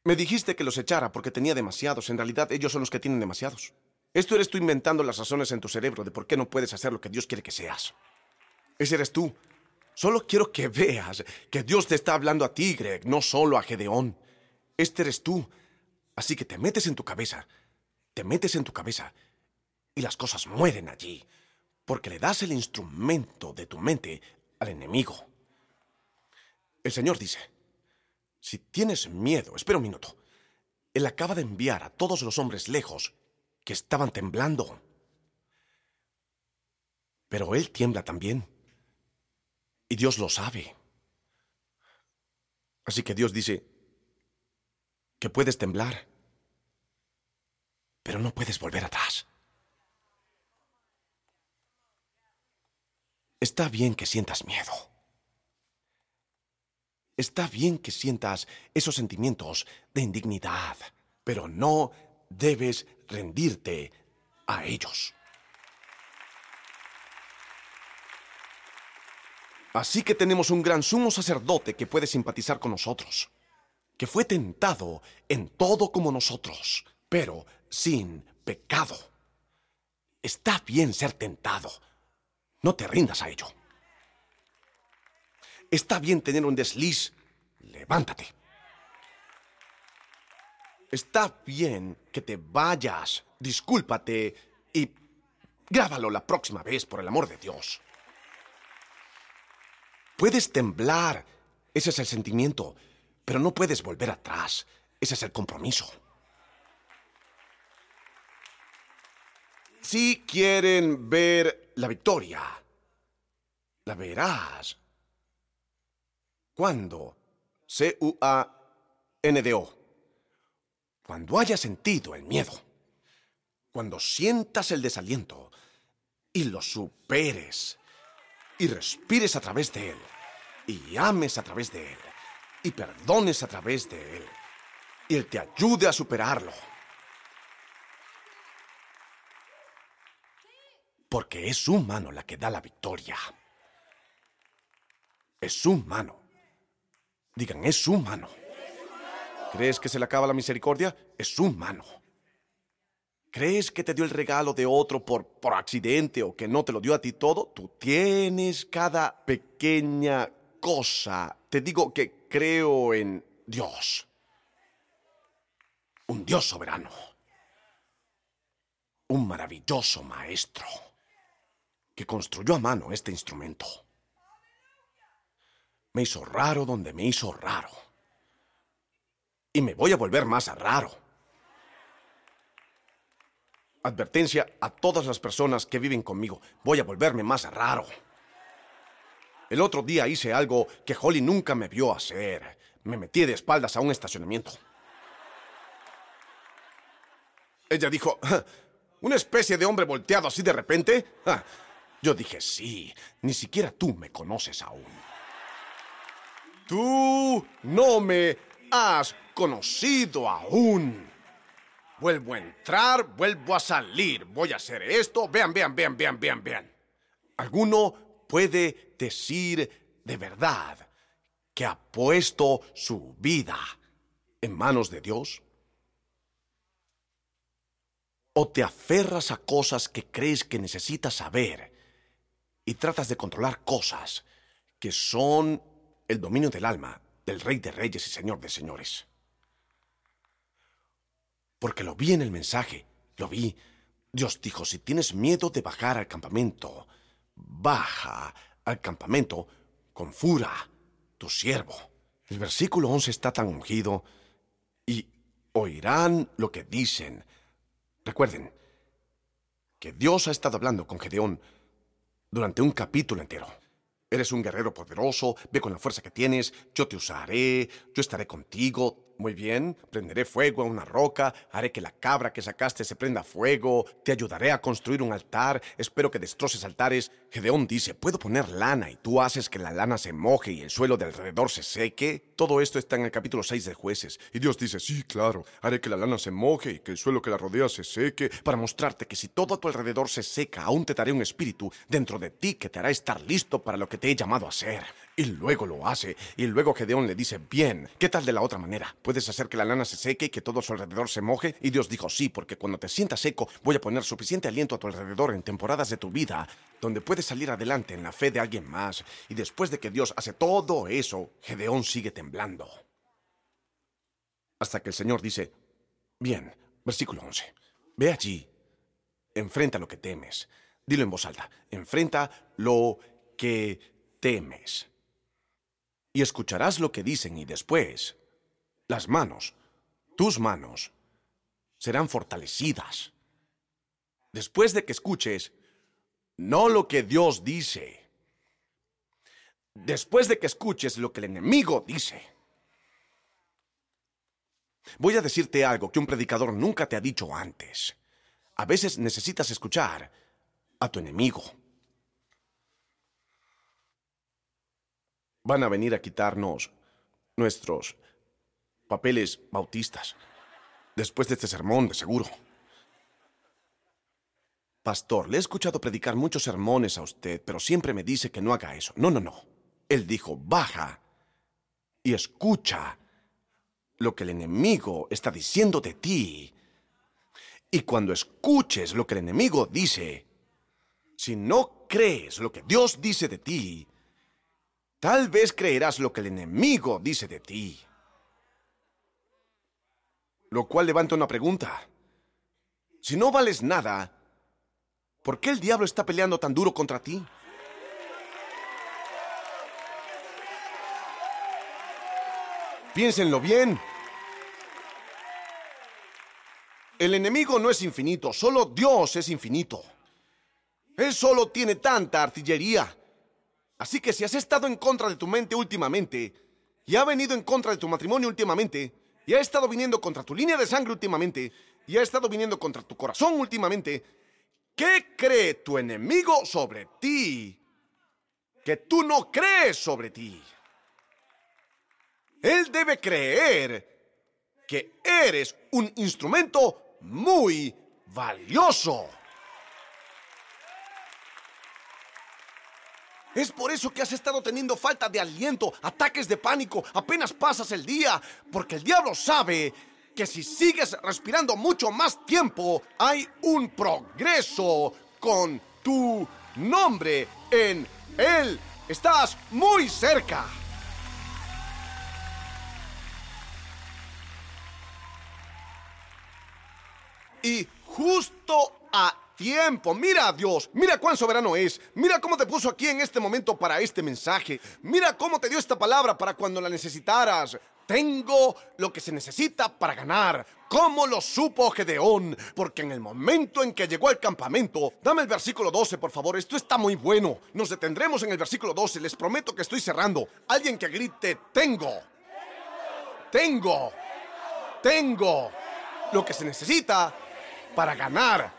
[SPEAKER 1] Me dijiste que los echara porque tenía demasiados. En realidad, ellos son los que tienen demasiados. Esto eres tú inventando las razones en tu cerebro de por qué no puedes hacer lo que Dios quiere que seas. Ese eres tú. Solo quiero que veas que Dios te está hablando a ti, Greg, no solo a Gedeón. Este eres tú. Así que te metes en tu cabeza te metes en tu cabeza y las cosas mueren allí, porque le das el instrumento de tu mente al enemigo. El Señor dice, si tienes miedo, espera un minuto, Él acaba de enviar a todos los hombres lejos que estaban temblando. Pero Él tiembla también. Y Dios lo sabe. Así que Dios dice que puedes temblar pero no puedes volver atrás. Está bien que sientas miedo. Está bien que sientas esos sentimientos de indignidad, pero no debes rendirte a ellos. Así que tenemos un gran sumo sacerdote que puede simpatizar con nosotros, que fue tentado en todo como nosotros, pero sin pecado. Está bien ser tentado. No te rindas a ello. Está bien tener un desliz. Levántate. Está bien que te vayas. Discúlpate y grábalo la próxima vez, por el amor de Dios. Puedes temblar. Ese es el sentimiento. Pero no puedes volver atrás. Ese es el compromiso. Si quieren ver la victoria, la verás. ¿Cuándo? C-U-A-N-D-O. Cuando hayas sentido el miedo. Cuando sientas el desaliento y lo superes. Y respires a través de él. Y ames a través de él. Y perdones a través de él. Y él te ayude a superarlo. Porque es su mano la que da la victoria. Es su mano. Digan, es su mano. ¿Crees que se le acaba la misericordia? Es su mano. ¿Crees que te dio el regalo de otro por, por accidente o que no te lo dio a ti todo? Tú tienes cada pequeña cosa. Te digo que creo en Dios. Un Dios soberano. Un maravilloso maestro que construyó a mano este instrumento. Me hizo raro donde me hizo raro. Y me voy a volver más raro. Advertencia a todas las personas que viven conmigo. Voy a volverme más raro. El otro día hice algo que Holly nunca me vio hacer. Me metí de espaldas a un estacionamiento. Ella dijo, ¿una especie de hombre volteado así de repente? Yo dije, sí, ni siquiera tú me conoces aún. Tú no me has conocido aún. Vuelvo a entrar, vuelvo a salir, voy a hacer esto. Vean, vean, vean, vean, vean, vean. ¿Alguno puede decir de verdad que ha puesto su vida en manos de Dios? ¿O te aferras a cosas que crees que necesitas saber y tratas de controlar cosas que son el dominio del alma del Rey de Reyes y Señor de Señores? Porque lo vi en el mensaje, lo vi. Dios dijo, si tienes miedo de bajar al campamento, baja al campamento con Fura, tu siervo. El versículo 11 está tan ungido y oirán lo que dicen. Recuerden que Dios ha estado hablando con Gedeón durante un capítulo entero. Eres un guerrero poderoso, ve con la fuerza que tienes, yo te usaré, yo estaré contigo, muy bien, prenderé fuego a una roca, haré que la cabra que sacaste se prenda fuego, te ayudaré a construir un altar, espero que destroces altares. Gedeón dice, puedo poner lana y tú haces que la lana se moje y el suelo de alrededor se seque. Todo esto está en el capítulo 6 de jueces. Y Dios dice, sí, claro, haré que la lana se moje y que el suelo que la rodea se seque, para mostrarte que si todo a tu alrededor se seca, aún te daré un espíritu dentro de ti que te hará estar listo para lo que te he llamado a hacer. Y luego lo hace, y luego Gedeón le dice, bien, ¿qué tal de la otra manera? ¿Puedes hacer que la lana se seque y que todo a su alrededor se moje? Y Dios dijo, sí, porque cuando te sientas seco, voy a poner suficiente aliento a tu alrededor en temporadas de tu vida, donde puedes salir adelante en la fe de alguien más. Y después de que Dios hace todo eso, Gedeón sigue temblando. Hasta que el Señor dice, bien, versículo 11, ve allí, enfrenta lo que temes. Dilo en voz alta, enfrenta lo que temes y escucharás lo que dicen y después las manos, tus manos, serán fortalecidas. Después de que escuches, no lo que Dios dice, después de que escuches lo que el enemigo dice. Voy a decirte algo que un predicador nunca te ha dicho antes. A veces necesitas escuchar a tu enemigo. van a venir a quitarnos nuestros papeles bautistas. Después de este sermón, de seguro. Pastor, le he escuchado predicar muchos sermones a usted, pero siempre me dice que no haga eso. No, no, no. Él dijo, baja y escucha lo que el enemigo está diciendo de ti. Y cuando escuches lo que el enemigo dice, si no crees lo que Dios dice de ti, Tal vez creerás lo que el enemigo dice de ti. Lo cual levanta una pregunta. Si no vales nada, ¿por qué el diablo está peleando tan duro contra ti? Piénsenlo bien. El enemigo no es infinito, solo Dios es infinito. Él solo tiene tanta artillería Así que si has estado en contra de tu mente últimamente, y ha venido en contra de tu matrimonio últimamente, y ha estado viniendo contra tu línea de sangre últimamente, y ha estado viniendo contra tu corazón últimamente, ¿qué cree tu enemigo sobre ti que tú no crees sobre ti? Él debe creer que eres un instrumento muy valioso. Es por eso que has estado teniendo falta de aliento, ataques de pánico, apenas pasas el día, porque el diablo sabe que si sigues respirando mucho más tiempo, hay un progreso con tu nombre en él. Estás muy cerca. Y justo a tiempo. Mira a Dios, mira cuán soberano es, mira cómo te puso aquí en este momento para este mensaje, mira cómo te dio esta palabra para cuando la necesitaras. Tengo lo que se necesita para ganar. ¿Cómo lo supo Gedeón? Porque en el momento en que llegó al campamento, dame el versículo 12, por favor, esto está muy bueno. Nos detendremos en el versículo 12, les prometo que estoy cerrando. Alguien que grite, tengo. Tengo. Tengo. Lo que se necesita para ganar.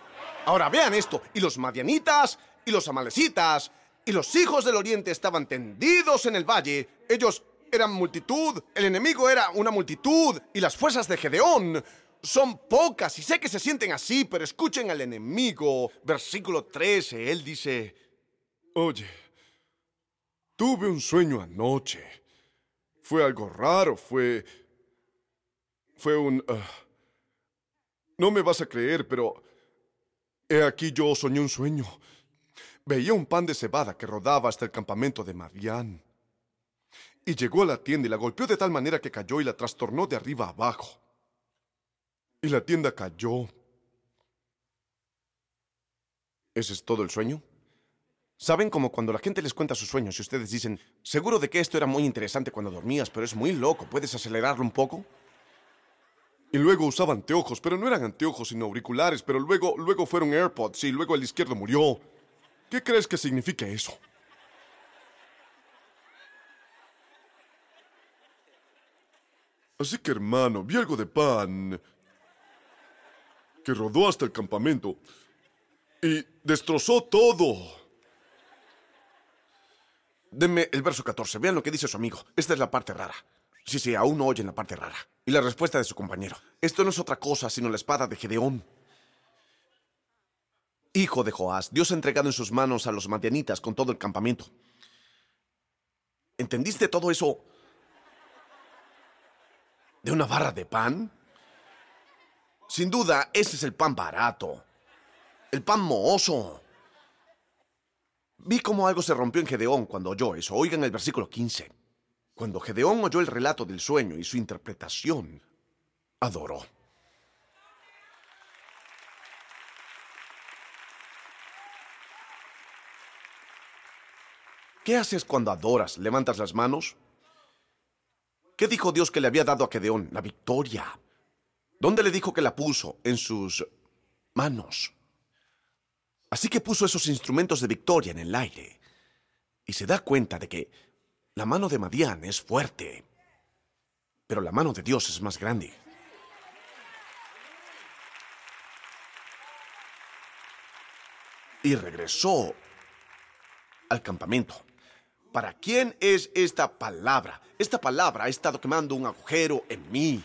[SPEAKER 1] Ahora vean esto, y los madianitas, y los amalecitas, y los hijos del oriente estaban tendidos en el valle. Ellos eran multitud, el enemigo era una multitud, y las fuerzas de Gedeón son pocas, y sé que se sienten así, pero escuchen al enemigo. Versículo 13, él dice, Oye, tuve un sueño anoche. Fue algo raro, fue...
[SPEAKER 2] fue un... ah, no me vas a creer, pero... He aquí yo soñé un sueño. Veía un pan de cebada que rodaba hasta el campamento de Madián. Y llegó a la tienda y la golpeó de tal manera que cayó y la trastornó de arriba abajo. Y la tienda cayó.
[SPEAKER 1] ¿Ese es todo el sueño? ¿Saben como cuando la gente les cuenta sus sueños y ustedes dicen, seguro de que esto era muy interesante cuando dormías, pero es muy loco, ¿puedes acelerarlo un poco?
[SPEAKER 2] Y luego usaba anteojos, pero no eran anteojos sino auriculares, pero luego, luego fueron AirPods y luego el izquierdo murió. ¿Qué crees que significa eso? Así que hermano, vi algo de pan que rodó hasta el campamento y destrozó todo.
[SPEAKER 1] Denme el verso 14, vean lo que dice su amigo. Esta es la parte rara. Sí, sí, aún no oyen la parte rara. Y la respuesta de su compañero. Esto no es otra cosa sino la espada de Gedeón. Hijo de Joás, Dios ha entregado en sus manos a los madianitas con todo el campamento. ¿Entendiste todo eso de una barra de pan? Sin duda, ese es el pan barato. El pan mohoso. Vi cómo algo se rompió en Gedeón cuando oyó eso. Oigan el versículo 15. Cuando Gedeón oyó el relato del sueño y su interpretación, adoró. ¿Qué haces cuando adoras? ¿Levantas las manos? ¿Qué dijo Dios que le había dado a Gedeón? La victoria. ¿Dónde le dijo que la puso? En sus manos. Así que puso esos instrumentos de victoria en el aire. Y se da cuenta de que la mano de Madián es fuerte, pero la mano de Dios es más grande. Y regresó al campamento. ¿Para quién es esta palabra? Esta palabra ha estado quemando un agujero en mí.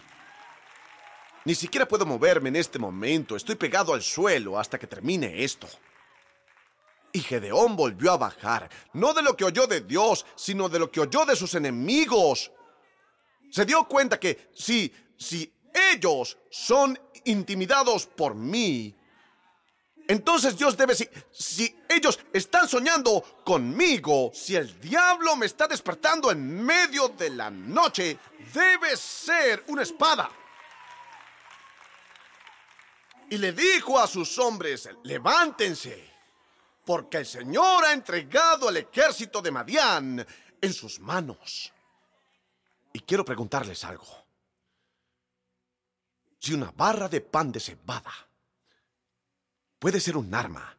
[SPEAKER 1] Ni siquiera puedo moverme en este momento. Estoy pegado al suelo hasta que termine esto. Y Gedeón volvió a bajar, no de lo que oyó de Dios, sino de lo que oyó de sus enemigos. Se dio cuenta que si, si ellos son intimidados por mí, entonces Dios debe, si, si ellos están soñando conmigo, si el diablo me está despertando en medio de la noche, debe ser una espada. Y le dijo a sus hombres, levántense porque el Señor ha entregado al ejército de Madián en sus manos. Y quiero preguntarles algo. Si una barra de pan de cebada puede ser un arma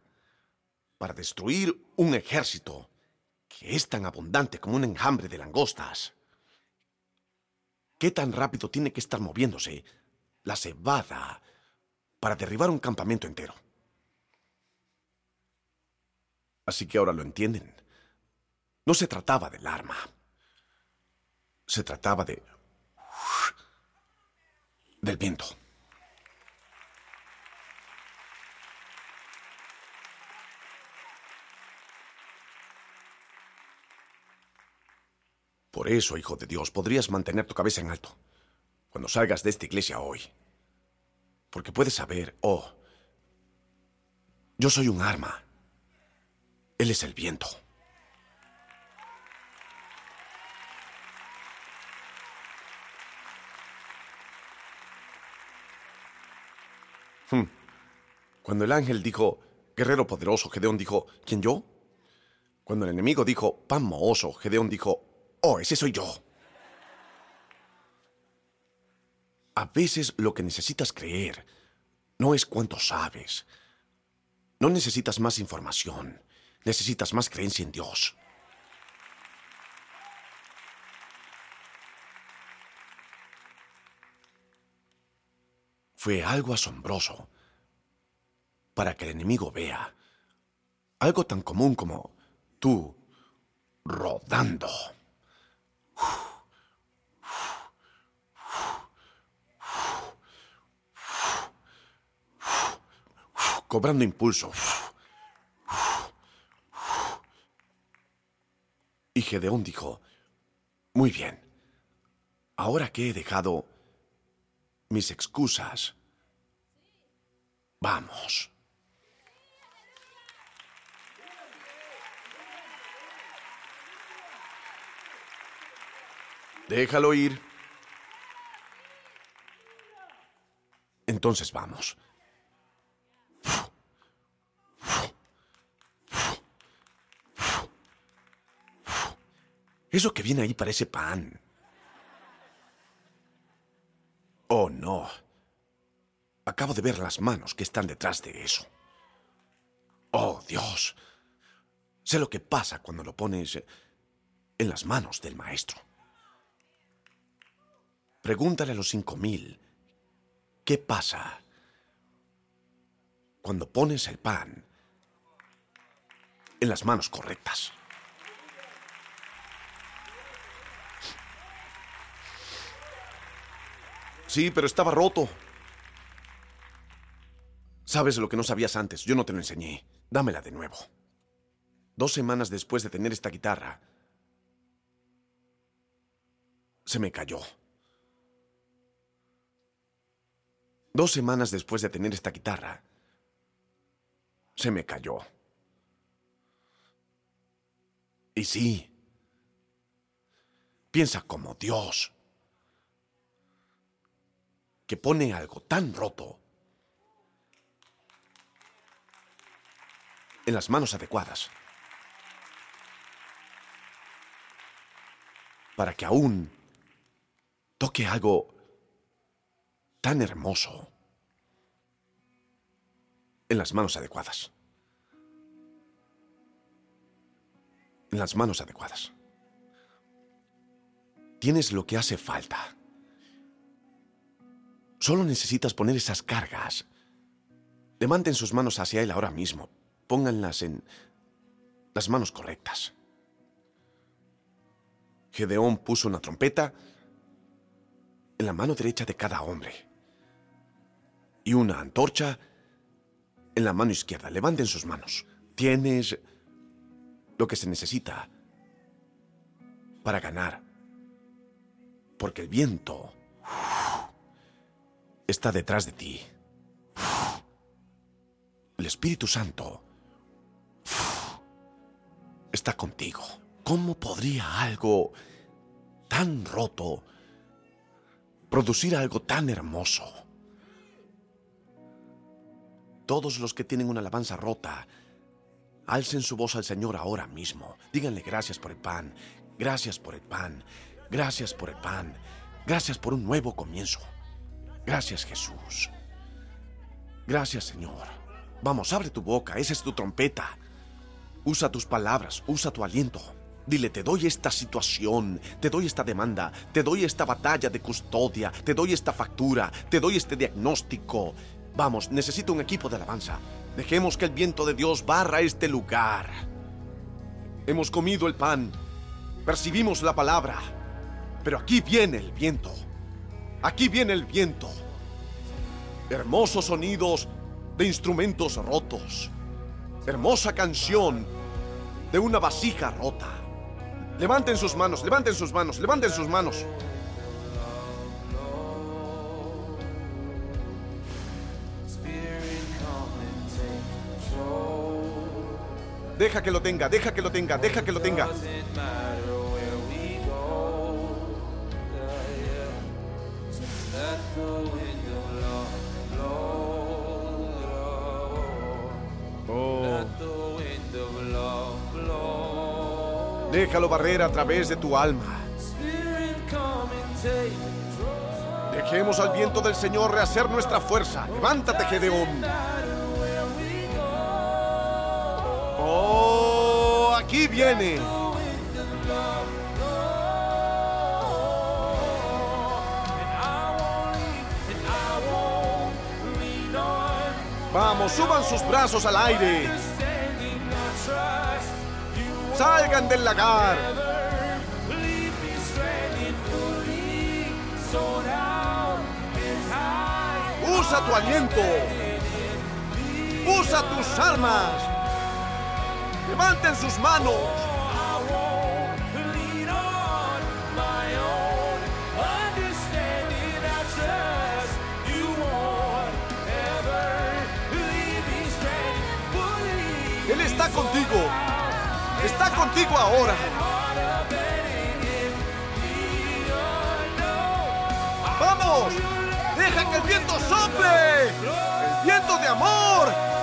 [SPEAKER 1] para destruir un ejército que es tan abundante como un enjambre de langostas, ¿qué tan rápido tiene que estar moviéndose la cebada para derribar un campamento entero? Así que ahora lo entienden. No se trataba del arma. Se trataba de... del viento. Por eso, hijo de Dios, podrías mantener tu cabeza en alto cuando salgas de esta iglesia hoy. Porque puedes saber, oh, yo soy un arma él es el viento. Hmm. Cuando el ángel dijo, guerrero poderoso, Gedeón dijo, ¿quién yo? Cuando el enemigo dijo, pan mohoso, Gedeón dijo, oh, ese soy yo. A veces lo que necesitas creer no es cuánto sabes. No necesitas más información. Necesitas más creencia en Dios. Fue algo asombroso para que el enemigo vea algo tan común como tú rodando. Cobrando impulso. Y Gedeón dijo, Muy bien, ahora que he dejado mis excusas. Vamos. Déjalo ir. Entonces vamos. Eso que viene ahí parece pan. Oh, no. Acabo de ver las manos que están detrás de eso. Oh, Dios. Sé lo que pasa cuando lo pones en las manos del maestro. Pregúntale a los cinco mil, ¿qué pasa cuando pones el pan en las manos correctas? Sí, pero estaba roto. Sabes lo que no sabías antes, yo no te lo enseñé. Dámela de nuevo. Dos semanas después de tener esta guitarra, se me cayó. Dos semanas después de tener esta guitarra, se me cayó. Y sí, piensa como Dios, que pone algo tan roto en las manos adecuadas para que aún toque algo tan hermoso en las manos adecuadas. En las manos adecuadas. Tienes lo que hace falta. Solo necesitas poner esas cargas. Levanten sus manos hacia él ahora mismo. Pónganlas en las manos correctas. Gedeón puso una trompeta en la mano derecha de cada hombre y una antorcha en la mano izquierda. Levanten sus manos. Tienes lo que se necesita para ganar. Porque el viento está detrás de ti. El Espíritu Santo está contigo. ¿Cómo podría algo tan roto producir algo tan hermoso? Todos los que tienen una alabanza rota, alcen su voz al Señor ahora mismo. Díganle gracias por el pan, gracias por el pan, gracias por el pan, gracias por un nuevo comienzo. Gracias Jesús. Gracias Señor. Vamos, abre tu boca, esa es tu trompeta. Usa tus palabras, usa tu aliento. Dile, te doy esta situación, te doy esta demanda, te doy esta batalla de custodia, te doy esta factura, te doy este diagnóstico. Vamos, necesito un equipo de alabanza. Dejemos que el viento de Dios barra este lugar. Hemos comido el pan, percibimos la palabra, pero aquí viene el viento. Aquí viene el viento. Hermosos sonidos de instrumentos rotos. Hermosa canción de una vasija rota. Levanten sus manos, levanten sus manos, levanten sus manos. Deja que lo tenga, deja que lo tenga, deja que lo tenga. Déjalo barrer a través de tu alma. Dejemos al viento del Señor rehacer nuestra fuerza. Levántate, Gedeón. Oh, aquí viene. Vamos, suban sus brazos al aire salgan del lagar. Usa tu aliento. Usa tus armas. Levanten sus manos.
[SPEAKER 3] Él está contigo contigo ahora. ¡Vamos! ¡Deja que el viento sople! ¡El viento de amor!